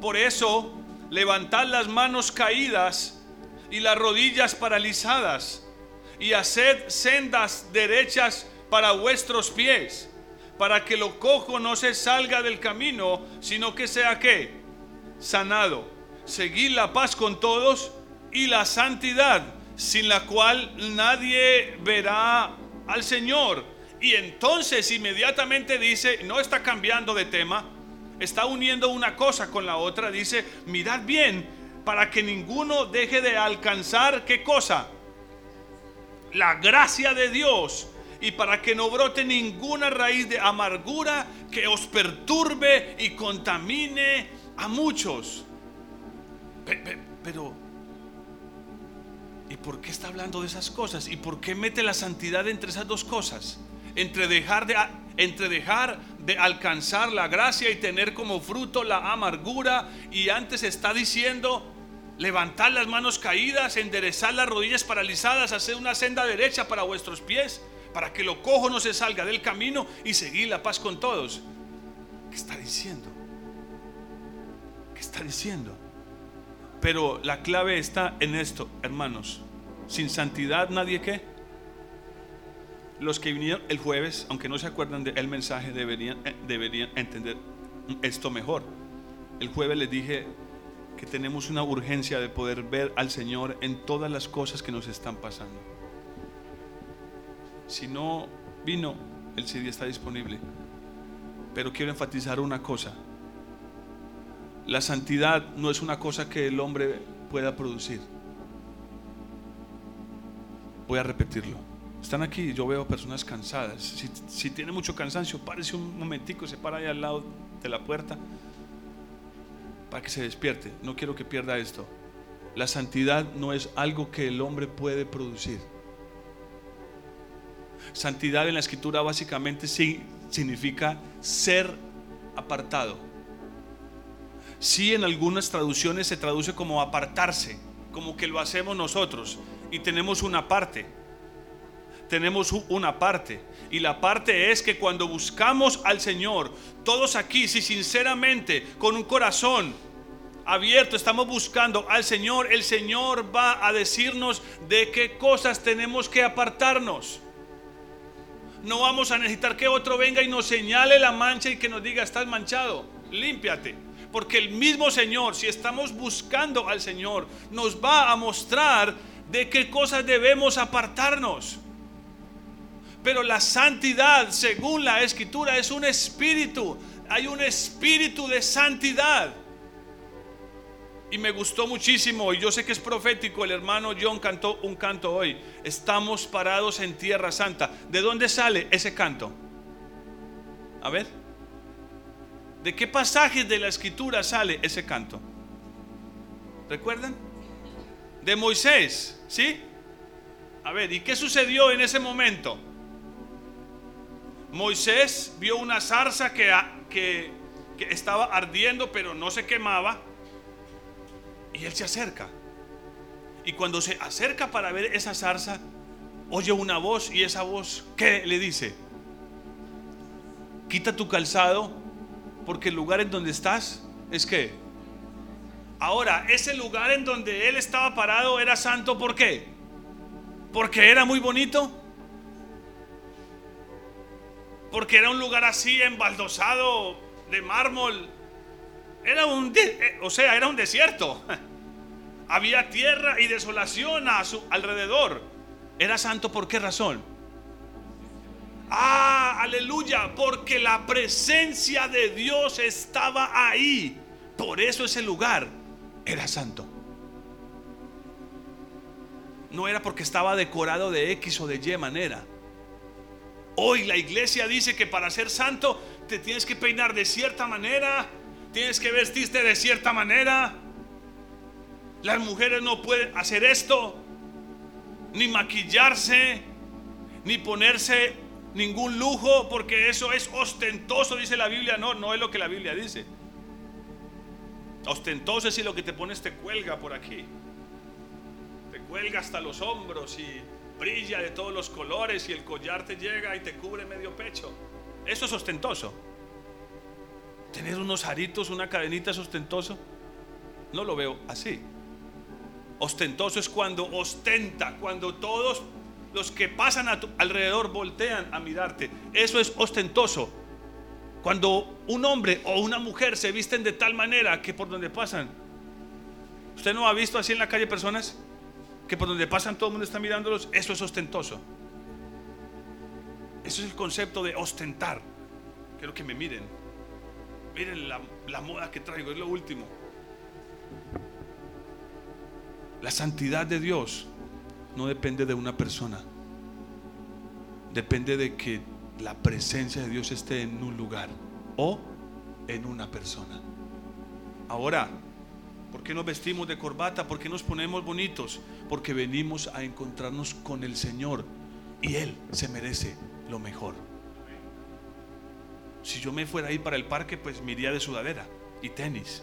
Por eso, levantad las manos caídas y las rodillas paralizadas y haced sendas derechas para vuestros pies, para que lo cojo no se salga del camino, sino que sea que sanado seguid la paz con todos y la santidad, sin la cual nadie verá al Señor. Y entonces inmediatamente dice, no está cambiando de tema, está uniendo una cosa con la otra, dice, mirad bien para que ninguno deje de alcanzar qué cosa? La gracia de Dios y para que no brote ninguna raíz de amargura que os perturbe y contamine a muchos. Pero, ¿y por qué está hablando de esas cosas? ¿Y por qué mete la santidad entre esas dos cosas? Entre dejar de, entre dejar de alcanzar la gracia y tener como fruto la amargura. Y antes está diciendo, levantar las manos caídas, enderezar las rodillas paralizadas, hacer una senda derecha para vuestros pies, para que lo cojo no se salga del camino y seguir la paz con todos. ¿Qué está diciendo? ¿Qué está diciendo? Pero la clave está en esto, hermanos. Sin santidad nadie qué. Los que vinieron el jueves, aunque no se acuerdan del mensaje, deberían, eh, deberían entender esto mejor. El jueves les dije que tenemos una urgencia de poder ver al Señor en todas las cosas que nos están pasando. Si no vino, el CD está disponible. Pero quiero enfatizar una cosa. La santidad no es una cosa que el hombre pueda producir. Voy a repetirlo. Están aquí, yo veo personas cansadas. Si, tiene mucho cansancio, párese un momentico, se para ahí al lado de la puerta para que se despierte. No quiero que pierda esto. La santidad no es algo que el hombre puede producir. Santidad en la escritura básicamente significa ser apartado si en algunas traducciones se traduce como apartarse, como que lo hacemos nosotros y tenemos una parte. Tenemos una parte. Y la parte es que cuando buscamos al Señor, todos aquí, si sinceramente, con un corazón abierto, estamos buscando al Señor, el Señor va a decirnos de qué cosas tenemos que apartarnos. No vamos a necesitar que otro venga y nos señale la mancha y que nos diga, estás manchado, límpiate porque el mismo Señor, si estamos buscando al Señor, nos va a mostrar de qué cosas debemos apartarnos. Pero la santidad, según la escritura, es un espíritu. Hay un espíritu de santidad. Y me gustó muchísimo, y yo sé que es profético, el hermano John cantó un canto hoy. Estamos parados en tierra santa. ¿De dónde sale ese canto? A ver. ¿De qué pasajes de la escritura sale ese canto? ¿Recuerdan? De Moisés, ¿sí? A ver, ¿y qué sucedió en ese momento? Moisés vio una zarza que, que, que estaba ardiendo pero no se quemaba y él se acerca. Y cuando se acerca para ver esa zarza, oye una voz y esa voz, ¿qué le dice? Quita tu calzado porque el lugar en donde estás es que. Ahora, ese lugar en donde él estaba parado era santo, ¿por qué? Porque era muy bonito. Porque era un lugar así embaldosado de mármol. Era un, eh, o sea, era un desierto. Había tierra y desolación a su alrededor. Era santo por qué razón? Ah, aleluya, porque la presencia de Dios estaba ahí. Por eso ese lugar era santo. No era porque estaba decorado de X o de Y manera. Hoy la iglesia dice que para ser santo te tienes que peinar de cierta manera, tienes que vestirte de cierta manera. Las mujeres no pueden hacer esto, ni maquillarse, ni ponerse ningún lujo porque eso es ostentoso, dice la Biblia. No, no es lo que la Biblia dice. Ostentoso es si lo que te pones te cuelga por aquí. Te cuelga hasta los hombros y brilla de todos los colores y el collar te llega y te cubre medio pecho. Eso es ostentoso. Tener unos aritos, una cadenita es ostentoso. No lo veo así. Ostentoso es cuando ostenta, cuando todos los que pasan a tu alrededor voltean a mirarte. Eso es ostentoso. Cuando un hombre o una mujer se visten de tal manera que por donde pasan ¿Usted no ha visto así en la calle personas que por donde pasan todo el mundo está mirándolos? Eso es ostentoso. Eso es el concepto de ostentar. Quiero que me miren. Miren la, la moda que traigo, es lo último. La santidad de Dios no depende de una persona. Depende de que la presencia de Dios esté en un lugar o en una persona. Ahora, ¿por qué nos vestimos de corbata? ¿Por qué nos ponemos bonitos? Porque venimos a encontrarnos con el Señor y Él se merece lo mejor. Si yo me fuera ahí para el parque, pues me de sudadera y tenis.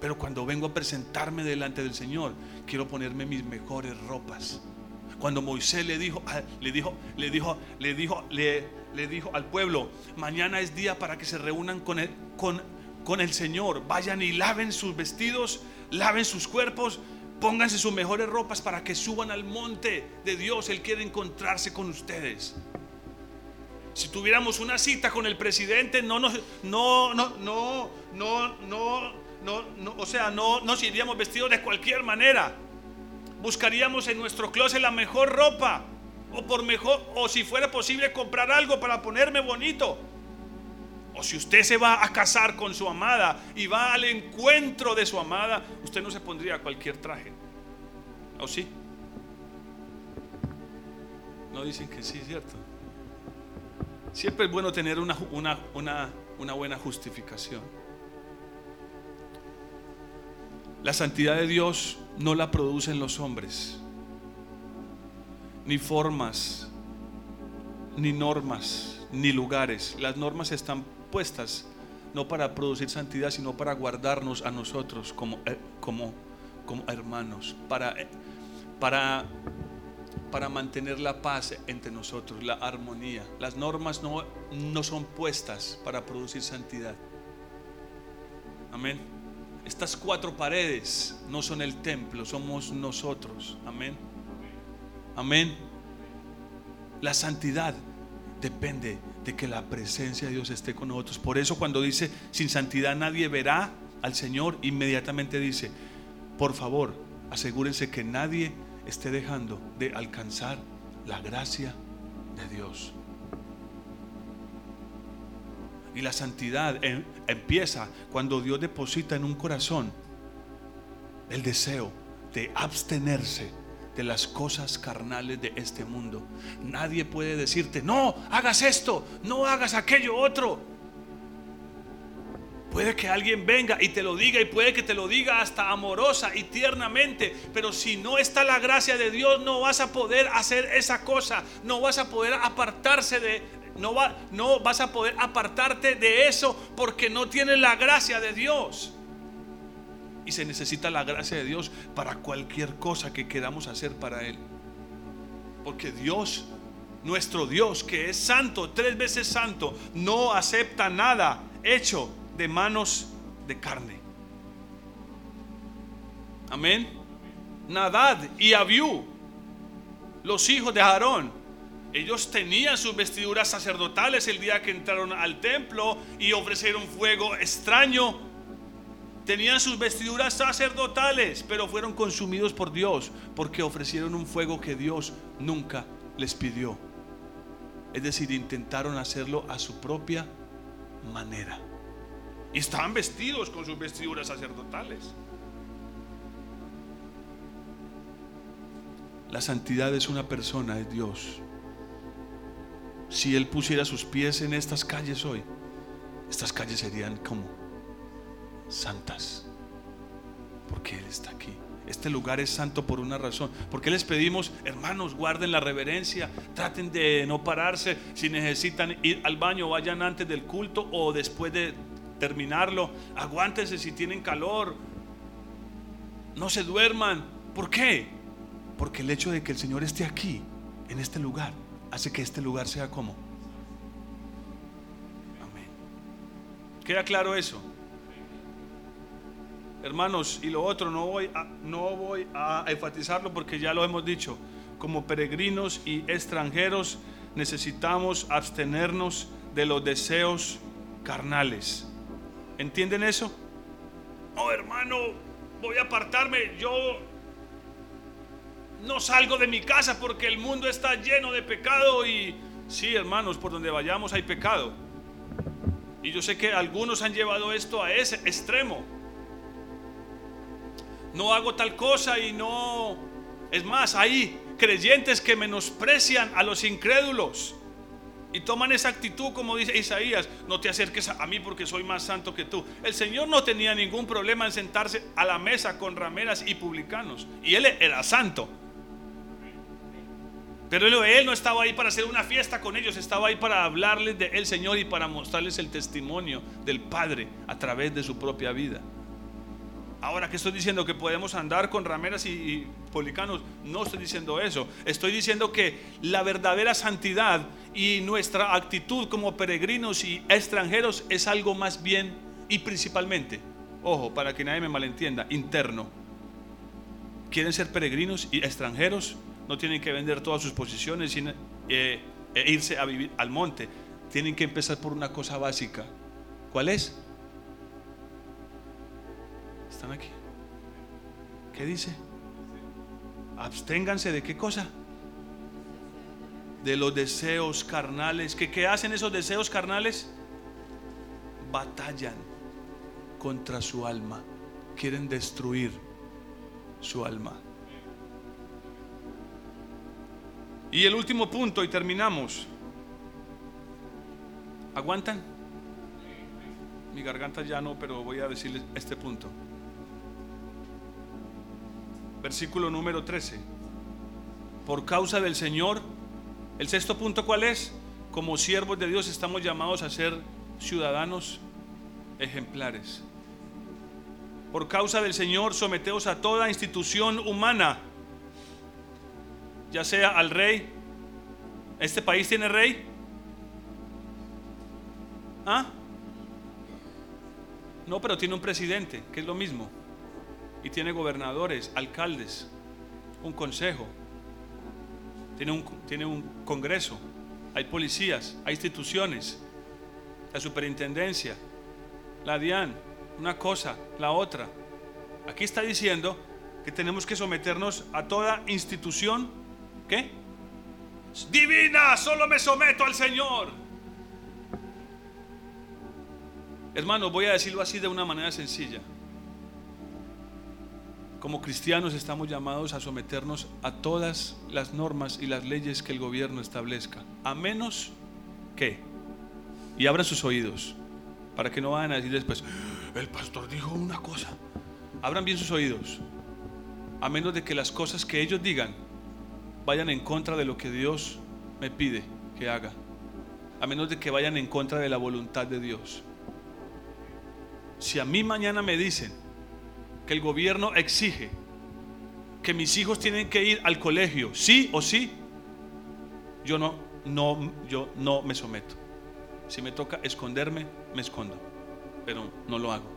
Pero cuando vengo a presentarme delante del Señor, quiero ponerme mis mejores ropas. Cuando Moisés le dijo, le dijo, le dijo, le dijo, le, dijo al pueblo, mañana es día para que se reúnan con el, con, con el Señor. Vayan y laven sus vestidos, laven sus cuerpos, pónganse sus mejores ropas para que suban al monte de Dios. Él quiere encontrarse con ustedes. Si tuviéramos una cita con el presidente, no nos, no, no, no, no, no, no, o sea, no nos iríamos vestidos de cualquier manera. Buscaríamos en nuestro closet la mejor ropa. O por mejor, o si fuera posible comprar algo para ponerme bonito. O si usted se va a casar con su amada y va al encuentro de su amada, usted no se pondría cualquier traje. ¿O sí? No dicen que sí, ¿cierto? Siempre es bueno tener una buena justificación. La santidad de Dios no la producen los hombres, ni formas, ni normas, ni lugares. Las normas están puestas no para producir santidad, sino para guardarnos a nosotros como, eh, como, como hermanos, para, eh, para, para mantener la paz entre nosotros, la armonía. Las normas no, no son puestas para producir santidad. Amén. Estas cuatro paredes no son el templo, somos nosotros. Amén. Amén. La santidad depende de que la presencia de Dios esté con nosotros. Por eso cuando dice, sin santidad nadie verá al Señor, inmediatamente dice, por favor, asegúrense que nadie esté dejando de alcanzar la gracia de Dios. Y la santidad empieza cuando Dios deposita en un corazón el deseo de abstenerse de las cosas carnales de este mundo. Nadie puede decirte, no, hagas esto, no hagas aquello otro. Puede que alguien venga y te lo diga y puede que te lo diga hasta amorosa y tiernamente, pero si no está la gracia de Dios no vas a poder hacer esa cosa, no vas a poder apartarse de, no, va, no vas a poder apartarte de eso porque no tienes la gracia de Dios. Y se necesita la gracia de Dios para cualquier cosa que queramos hacer para Él. Porque Dios, nuestro Dios, que es santo, tres veces santo, no acepta nada hecho de manos de carne. Amén. Nadad y Abiú, los hijos de Aarón, ellos tenían sus vestiduras sacerdotales el día que entraron al templo y ofrecieron fuego extraño. Tenían sus vestiduras sacerdotales, pero fueron consumidos por Dios porque ofrecieron un fuego que Dios nunca les pidió. Es decir, intentaron hacerlo a su propia manera. Y estaban vestidos con sus vestiduras sacerdotales. La santidad es una persona, es Dios si Él pusiera sus pies en estas calles hoy, estas calles serían como santas, porque Él está aquí. Este lugar es santo por una razón. Porque les pedimos, hermanos, guarden la reverencia, traten de no pararse. Si necesitan ir al baño, vayan antes del culto o después de terminarlo. Aguántense si tienen calor. No se duerman. ¿Por qué? Porque el hecho de que el Señor esté aquí, en este lugar, hace que este lugar sea como. Amén. ¿Queda claro eso? Hermanos, y lo otro no voy a, no voy a enfatizarlo porque ya lo hemos dicho. Como peregrinos y extranjeros necesitamos abstenernos de los deseos carnales. ¿Entienden eso? Oh, hermano, voy a apartarme, yo no salgo de mi casa porque el mundo está lleno de pecado y sí, hermanos, por donde vayamos hay pecado. Y yo sé que algunos han llevado esto a ese extremo. No hago tal cosa y no... Es más, hay creyentes que menosprecian a los incrédulos y toman esa actitud como dice Isaías, no te acerques a mí porque soy más santo que tú. El Señor no tenía ningún problema en sentarse a la mesa con rameras y publicanos y él era santo. Pero él no estaba ahí para hacer una fiesta con ellos, estaba ahí para hablarles del el Señor y para mostrarles el testimonio del Padre a través de su propia vida. Ahora que estoy diciendo que podemos andar con rameras y, policanos, no estoy diciendo eso. Estoy diciendo que la verdadera santidad y nuestra actitud como peregrinos y extranjeros es algo más bien y principalmente, ojo, para que nadie me malentienda, interno. ¿Quieren ser peregrinos y extranjeros? No tienen que vender todas sus posiciones eh, e irse a vivir al monte. Tienen que empezar por una cosa básica. ¿Cuál es? ¿Están aquí? ¿Qué dice? Absténganse de qué cosa? De los deseos carnales. ¿Qué, ¿Qué hacen esos deseos carnales? Batallan contra su alma. Quieren destruir su alma. Y el último punto y terminamos. ¿Aguantan? Mi garganta ya no, pero voy a decirles este punto. Versículo número 13. Por causa del Señor, el sexto punto cuál es? Como siervos de Dios estamos llamados a ser ciudadanos ejemplares. Por causa del Señor, someteos a toda institución humana ya sea al rey. ¿Este país tiene rey? ¿Ah? No, pero tiene un presidente, que es lo mismo. Y tiene gobernadores, alcaldes, un consejo. Tiene un, tiene un congreso. Hay policías, hay instituciones. La superintendencia, la DIAN, una cosa, la otra. Aquí está diciendo que tenemos que someternos a toda institución ¿Qué? Divina, solo me someto al Señor. Hermanos, voy a decirlo así de una manera sencilla. Como cristianos estamos llamados a someternos a todas las normas y las leyes que el gobierno establezca, a menos que, y abran sus oídos, para que no vayan a decir después, el pastor dijo una cosa. Abran bien sus oídos, a menos de que las cosas que ellos digan vayan en contra de lo que Dios me pide que haga, a menos de que vayan en contra de la voluntad de Dios. Si a mí mañana me dicen que el gobierno exige que mis hijos tienen que ir al colegio, sí o sí, yo no, no, yo no me someto. Si me toca esconderme, me escondo, pero no lo hago.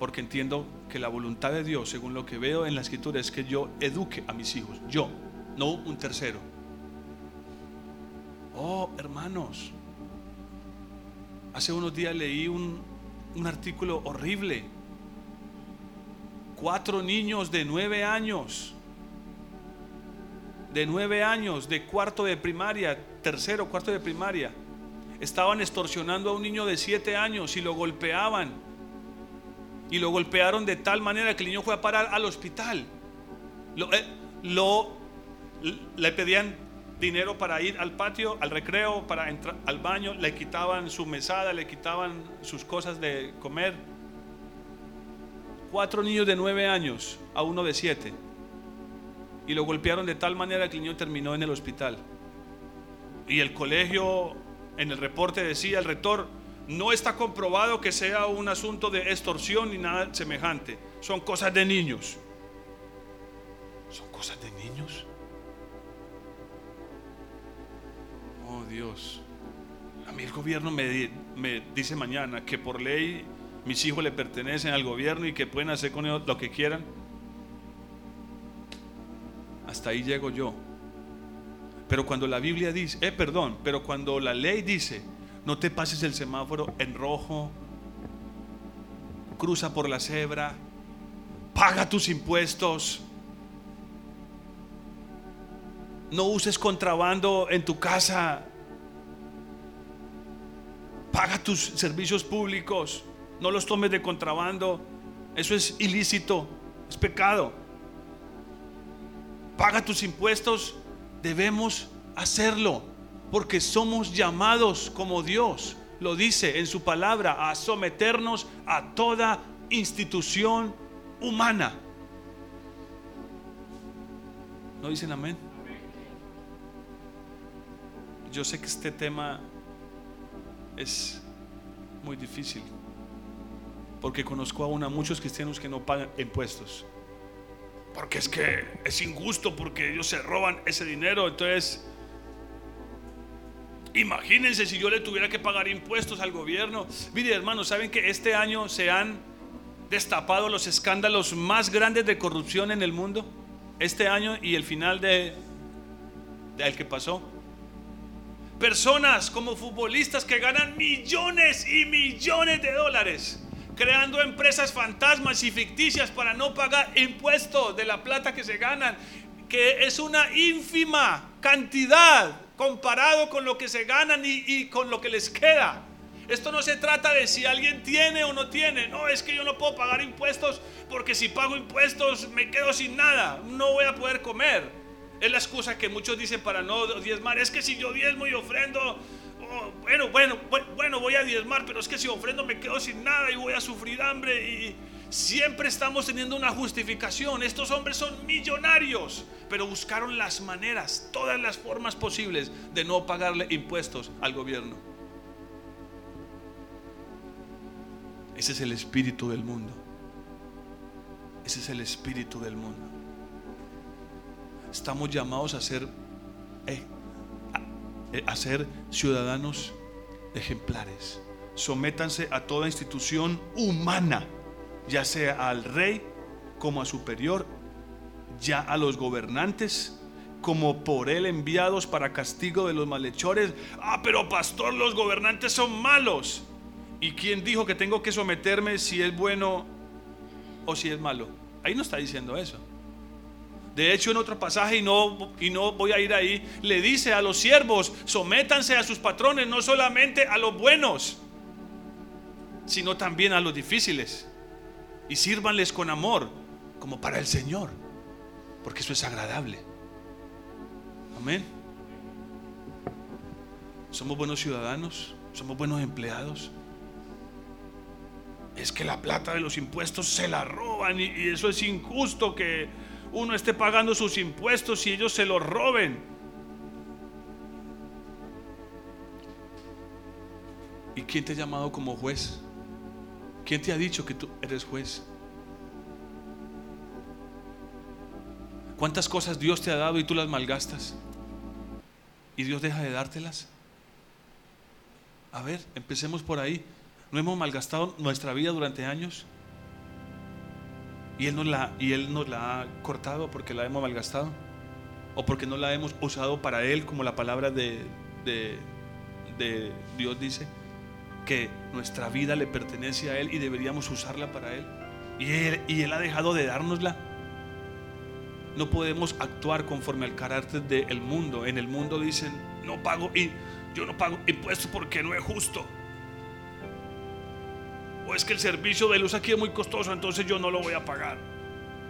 Porque entiendo que la voluntad de Dios, según lo que veo en la escritura, es que yo eduque a mis hijos, yo, no un tercero. Oh, hermanos, hace unos días leí un, un artículo horrible. Cuatro niños de nueve años, de nueve años, de cuarto de primaria, tercero, cuarto de primaria, estaban extorsionando a un niño de siete años y lo golpeaban y lo golpearon de tal manera que el niño fue a parar al hospital. Lo, eh, le pedían dinero para ir al patio, al recreo, para entrar al baño, le quitaban su mesada, le quitaban sus cosas de comer. Cuatro niños de nueve años a uno de siete. Y lo golpearon de tal manera que el niño terminó en el hospital. Y el colegio, en el reporte decía, el rector, no está comprobado que sea un asunto de extorsión ni nada semejante. Son cosas de niños. Son cosas de niños. Oh Dios. A mí el gobierno me, me dice mañana que por ley mis hijos le pertenecen al gobierno y que pueden hacer con ellos lo que quieran. Hasta ahí llego yo. Pero cuando la Biblia dice, eh, perdón, pero cuando la ley dice no te pases el semáforo en rojo. cruza por la cebra, paga tus impuestos. No uses contrabando en tu casa. Paga tus servicios públicos. No los tomes de contrabando. Eso es ilícito, es pecado. Paga tus impuestos. Debemos hacerlo porque somos llamados como Dios lo dice en su palabra a someternos a toda institución humana. ¿No dicen amén? Yo sé que este tema es muy difícil, porque conozco aún a muchos cristianos que no pagan impuestos, porque es que es injusto, porque ellos se roban ese dinero, entonces imagínense si yo le tuviera que pagar impuestos al gobierno. Mire hermanos, ¿saben que este año se han destapado los escándalos más grandes de corrupción en el mundo? Este año y el final de, de que pasó personas como futbolistas que ganan millones y millones de dólares creando empresas fantasmas y ficticias para no pagar impuestos de la plata que se ganan, que es una ínfima cantidad comparado con lo que se ganan y, con lo que les queda. Esto no se trata de si alguien tiene o no tiene. No, es que yo no puedo pagar impuestos porque si pago impuestos me quedo sin nada. No voy a poder comer. Es la excusa que muchos dicen para no diezmar. Es que si yo diezmo y ofrendo, oh, bueno, bueno, bueno, voy a diezmar, pero es que si ofrendo me quedo sin nada y voy a sufrir hambre. Y siempre estamos teniendo una justificación. Estos hombres son millonarios, pero buscaron las maneras, todas las formas posibles de no pagarle impuestos al gobierno. Ese es el espíritu del mundo. Ese es el espíritu del mundo estamos llamados a ser, eh, a, ser ciudadanos ejemplares. Sométanse a toda institución humana, ya sea al rey como a superior, ya a los gobernantes como por él enviados para castigo de los malhechores. Ah, pero pastor, los gobernantes son malos. ¿Y quién dijo que tengo que someterme si es bueno o si es malo? Ahí no está diciendo eso. De hecho, en otro pasaje, y no, y no voy a ir ahí, le dice a los siervos, sométanse a sus patrones, no solamente a los buenos, sino también a los difíciles. Y sírvanles con amor, como para el Señor, porque eso es agradable. Amén. Somos buenos ciudadanos, somos buenos empleados. Es que la plata de los impuestos se la roban y, eso es injusto que uno esté pagando sus impuestos y ellos se los roben. ¿Y quién te ha llamado como juez? ¿Quién te ha dicho que tú eres juez? ¿Cuántas cosas Dios te ha dado y tú las malgastas? ¿Y Dios deja de dártelas? A ver, empecemos por ahí. ¿No hemos malgastado nuestra vida durante años? y Él nos la, y él nos la ha cortado porque la hemos malgastado o porque no la hemos usado para Él como la palabra de, de, Dios dice que nuestra vida le pertenece a Él y deberíamos usarla para Él. Y Él, y él ha dejado de dárnosla. No podemos actuar conforme al carácter del mundo. En el mundo dicen, no pago y yo no pago impuestos porque no es justo es que el servicio de luz aquí es muy costoso, entonces yo no lo voy a pagar.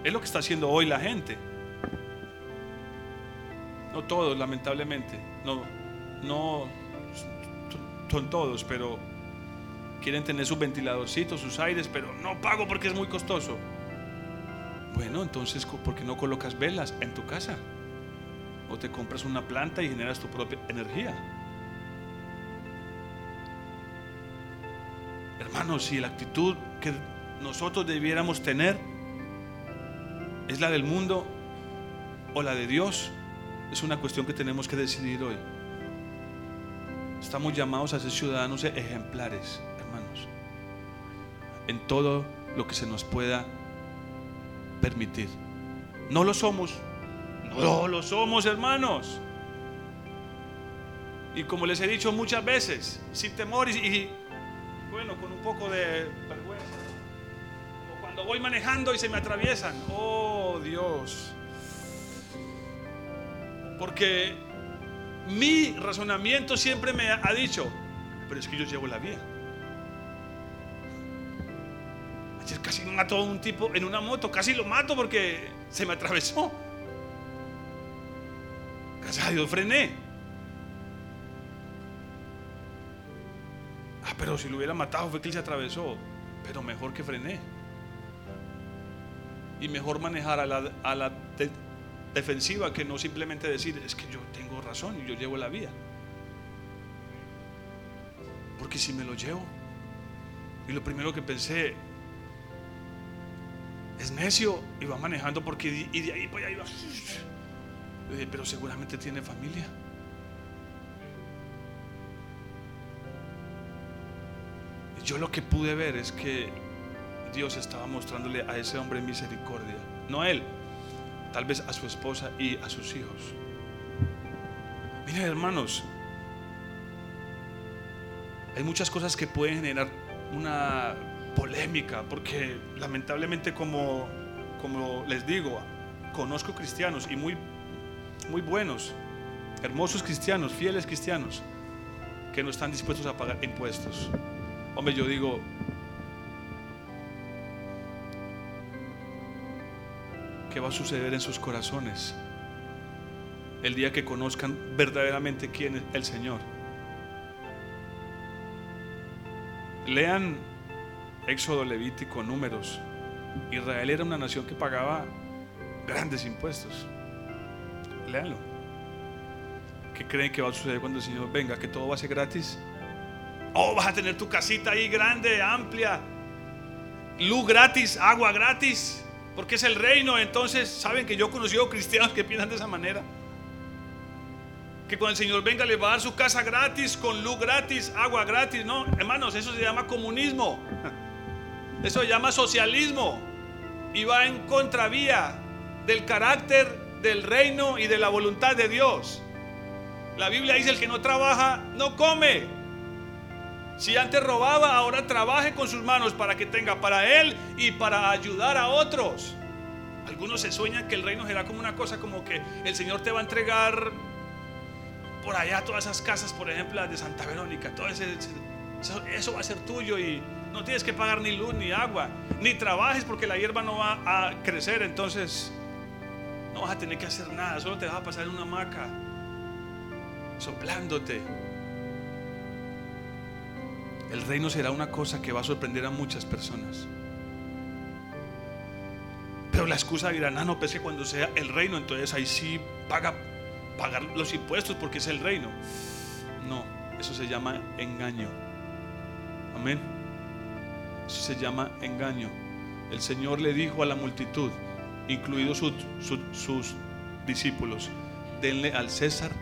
Es lo que está haciendo hoy la gente. No todos, lamentablemente. No, no son todos, pero quieren tener sus ventiladorcitos, sus aires, pero no pago porque es muy costoso. Bueno, entonces, ¿por qué no colocas velas en tu casa? O te compras una planta y generas tu propia energía. Hermanos, si la actitud que nosotros debiéramos tener es la del mundo o la de Dios, es una cuestión que tenemos que decidir hoy. Estamos llamados a ser ciudadanos ejemplares, en todo lo que se nos pueda permitir. No lo somos, no lo somos, hermanos. Y como les he dicho muchas veces, sin temor y, bueno, con un poco de vergüenza. Lo voy manejando y se me atraviesan. Oh Dios. Porque mi razonamiento siempre me ha dicho, pero es que yo llevo la vía. Ayer casi mato a un tipo en una moto, casi lo mato porque se me atravesó. Gracias a Dios frené. Ah, pero si lo hubiera matado fue que se atravesó. Pero mejor que frené. Y mejor manejar a la, a la de- defensiva que no simplemente decir, es que yo tengo razón y yo llevo la vía. Porque si me lo llevo, y lo primero que pensé, es necio y va manejando porque y de ahí para allá iba. Dije, pero seguramente tiene familia. Yo lo que pude ver es que Dios estaba mostrándole a ese hombre misericordia, no a él, tal vez a su esposa y a sus hijos. Miren hermanos, hay muchas cosas que pueden generar una polémica, porque lamentablemente como, como les digo, conozco cristianos y muy, muy buenos, hermosos cristianos, fieles cristianos, que no están dispuestos a pagar impuestos. Hombre, yo digo, ¿qué va a suceder en sus corazones el día que conozcan verdaderamente quién es el Señor? Lean Éxodo Levítico, Números. Israel era una nación que pagaba grandes impuestos. Leanlo. ¿Qué creen que va a suceder cuando el Señor venga? ¿Que todo va a ser gratis? Oh, vas a tener tu casita ahí grande, amplia. Luz gratis, agua gratis. Porque es el reino. Entonces, ¿saben que yo he conocido cristianos que piensan de esa manera? Que cuando el Señor venga le va a dar su casa gratis, con luz gratis, agua gratis. No, hermanos, eso se llama comunismo. Eso se llama socialismo. Y va en contravía del carácter del reino y de la voluntad de Dios. La Biblia dice, el que no trabaja, no come. Si antes robaba, ahora trabaje con sus manos para que tenga para él y para ayudar a otros. Algunos se sueñan que el reino será como una cosa como que el Señor te va a entregar por allá todas esas casas, por ejemplo, las de Santa Verónica, todo ese, eso, eso va a ser tuyo y no tienes que pagar ni luz ni agua, ni trabajes porque la hierba no va a crecer, entonces no vas a tener que hacer nada, solo te vas a pasar en una hamaca, soplándote. El reino será una cosa que va a sorprender a muchas personas. Pero la excusa dirán, ah, no, pues que cuando sea el reino, entonces ahí sí paga pagar los impuestos porque es el reino. No, eso se llama engaño. Amén. Eso se llama engaño. El Señor le dijo a la multitud, incluidos su- su- sus discípulos, denle al César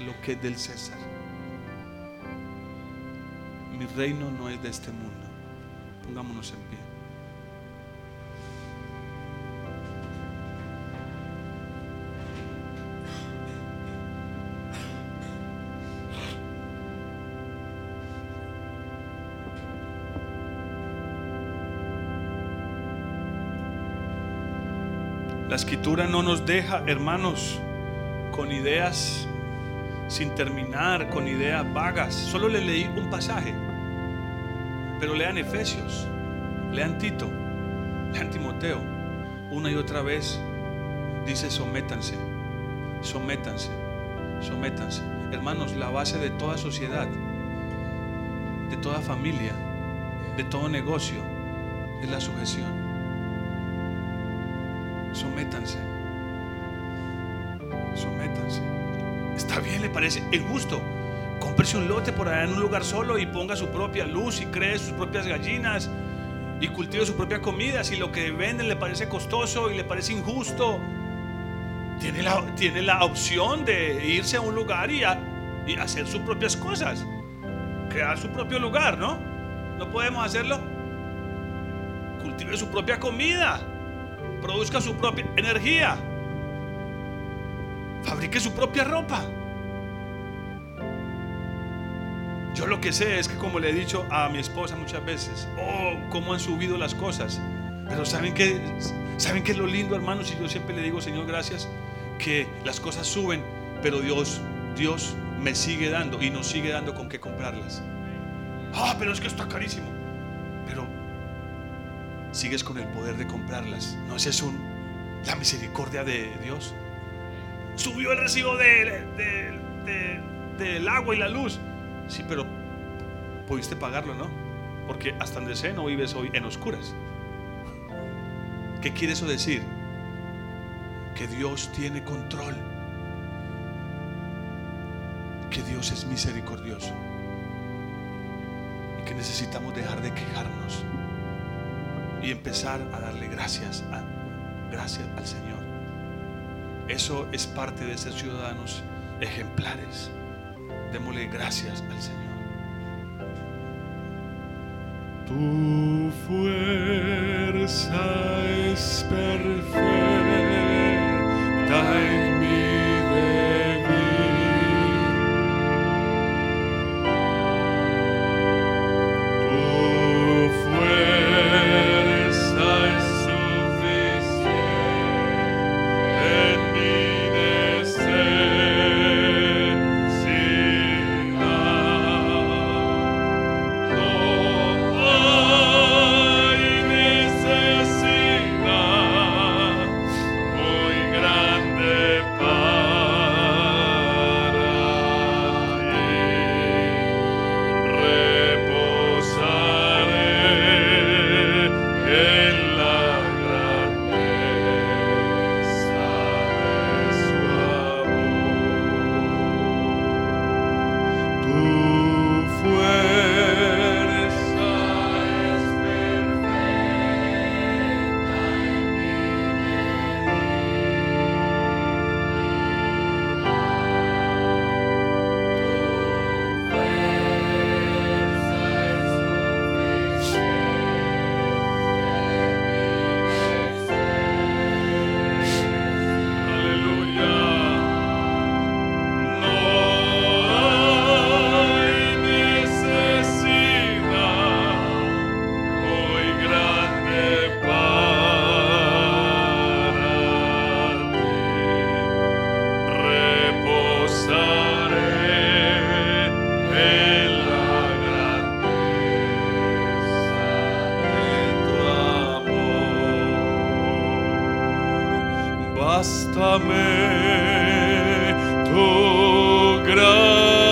lo que es del César. Mi reino no es de este mundo. Pongámonos en pie. Escritura no nos deja, hermanos, con ideas sin terminar, con ideas vagas. Solo le leí un pasaje. Pero lean Efesios, lean Tito, lean Timoteo. Una y otra vez dice sométanse, sométanse, sométanse. Hermanos, la base de toda sociedad, de toda familia, de todo negocio, es la sujeción. Sométanse. Sométanse. Está bien, le parece injusto. Cómprese un lote por allá en un lugar solo y ponga su propia luz y cree sus propias gallinas y cultive su propia comida. Si lo que venden le parece costoso y le parece injusto, tiene la, tiene la opción de irse a un lugar y, y hacer sus propias cosas. Crear su propio lugar, ¿no? ¿No podemos hacerlo? Cultive su propia comida produzca su propia energía, fabrique su propia ropa. Yo lo que sé es que como le he dicho a mi esposa muchas veces, oh, cómo han subido las cosas. Pero ¿saben qué? ¿Saben qué es lo lindo, hermanos? Y yo siempre le digo, Señor, gracias, que las cosas suben, pero Dios, Dios me sigue dando y nos sigue dando con qué comprarlas. Ah, pero es que está carísimo. Sigues con el poder de comprarlas. ¿No es eso la misericordia de Dios? Subió el recibo de, del agua y la luz. Sí, pero pudiste pagarlo, ¿no? Porque hasta donde sé no vives hoy en oscuras. ¿Qué quiere eso decir? Que Dios tiene control. Que Dios es misericordioso. Y que necesitamos dejar de quejarnos y empezar a darle gracias, a, gracias al Señor. Eso es parte de ser ciudadanos ejemplares. Démosle gracias al Señor. Tu fuerza es perfecta Basta-me tu graça.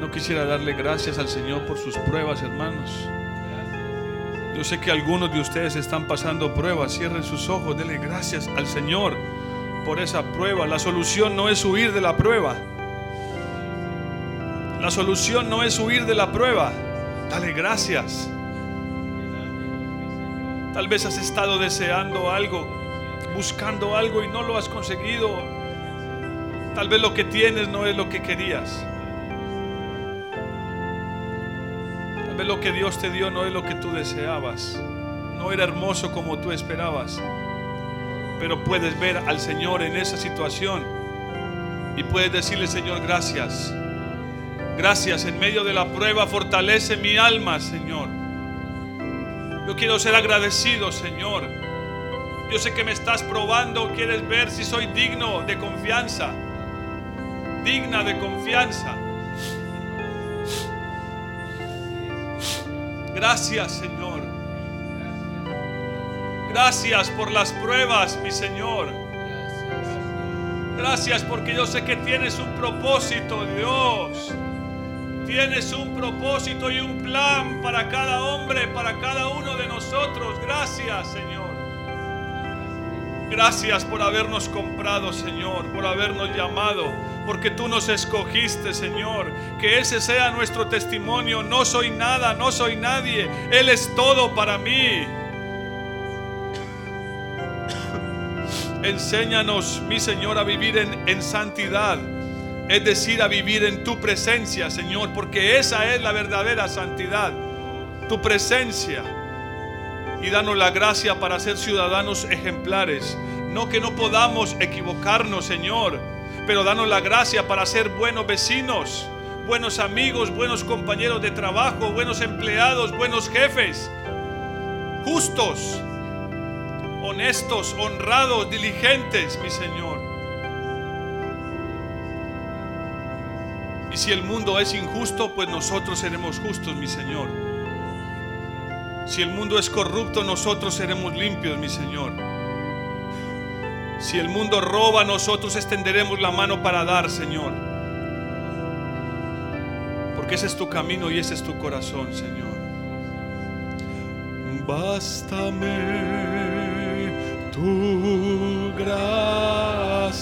No quisiera darle gracias al Señor por sus pruebas, hermanos. Yo sé que algunos de ustedes están pasando pruebas. Cierren sus ojos, denle gracias al Señor por esa prueba. La solución no es huir de la prueba. La solución no es huir de la prueba. Dale gracias. Tal vez has estado deseando algo, buscando algo y no lo has conseguido. Tal vez lo que tienes no es lo que querías. Tal vez lo que Dios te dio no es lo que tú deseabas. No era hermoso como tú esperabas. Pero puedes ver al Señor en esa situación y puedes decirle, Señor, gracias. Gracias en medio de la prueba, fortalece mi alma, Señor. Yo quiero ser agradecido, Señor. Yo sé que me estás probando, quieres ver si soy digno de confianza, digna de confianza. Gracias, Señor. Gracias por las pruebas, mi Señor. Gracias porque yo sé que tienes un propósito, Dios. Tienes un propósito y un plan para cada hombre, para cada uno de nosotros. Gracias, Señor. Gracias por habernos comprado, Señor, por habernos llamado, porque tú nos escogiste, Señor. Que ese sea nuestro testimonio. No soy nada, no soy nadie. Él es todo para mí. Enséñanos, mi Señor, a vivir en, en santidad. Es decir, a vivir en tu presencia, Señor, porque esa es la verdadera santidad. Tu presencia y danos la gracia para ser ciudadanos ejemplares. No que no podamos equivocarnos, Señor, pero danos la gracia para ser buenos vecinos, buenos amigos, buenos compañeros de trabajo, buenos empleados, buenos jefes, justos, honestos, honrados, diligentes, mi Señor. Y si el mundo es injusto, pues nosotros seremos justos, mi Señor. Si el mundo es corrupto, nosotros seremos limpios, mi Señor. Si el mundo roba, nosotros extenderemos la mano para dar, Señor. Porque ese es tu camino y ese es tu corazón, Señor. Bástame tu gracia.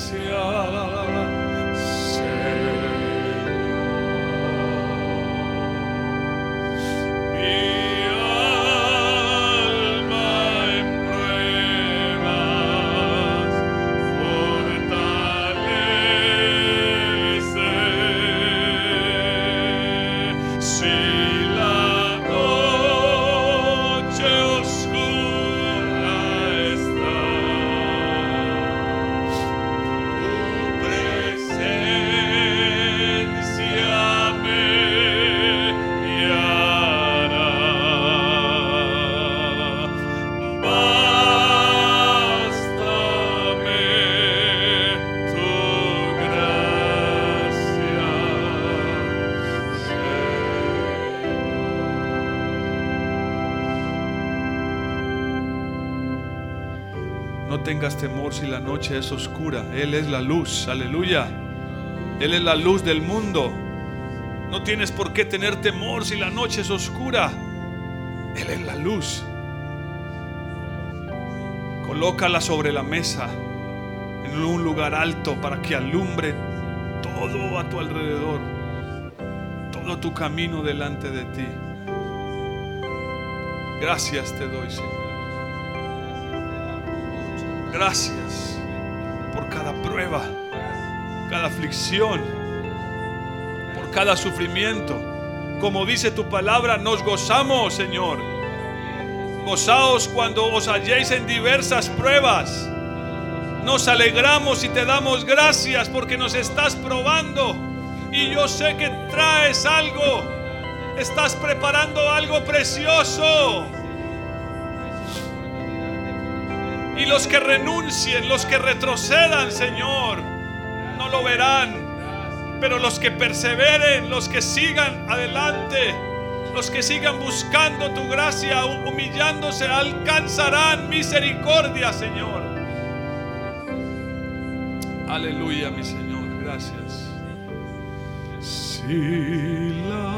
Tengas temor si la noche es oscura. Él es la luz. Aleluya. Él es la luz del mundo. No tienes por qué tener temor si la noche es oscura. Él es la luz. Colócala sobre la mesa en un lugar alto para que alumbre todo a tu alrededor, todo tu camino delante de ti. Gracias te doy, Señor. Gracias por cada prueba, cada aflicción, por cada sufrimiento. Como dice tu palabra, nos gozamos, Señor. Gozaos cuando os halléis en diversas pruebas. Nos alegramos y te damos gracias porque nos estás probando. Y yo sé que traes algo. Estás preparando algo precioso. Los que renuncien, los que retrocedan, Señor, no lo verán. Pero los que perseveren, los que sigan adelante, los que sigan buscando tu gracia, humillándose, alcanzarán misericordia, Señor. Aleluya, mi Señor, gracias. Si la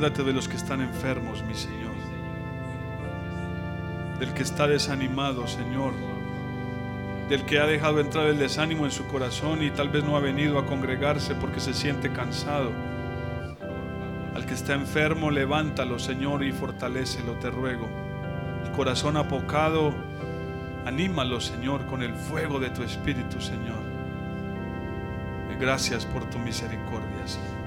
Acuérdate de los que están enfermos, mi Señor. Del que está desanimado, Señor. Del que ha dejado entrar el desánimo en su corazón y tal vez no ha venido a congregarse porque se siente cansado. Al que está enfermo, levántalo, Señor, y fortalécelo, te ruego. corazón apocado, anímalo, Señor, con el fuego de tu Espíritu, Señor. Gracias por tu misericordia, Señor.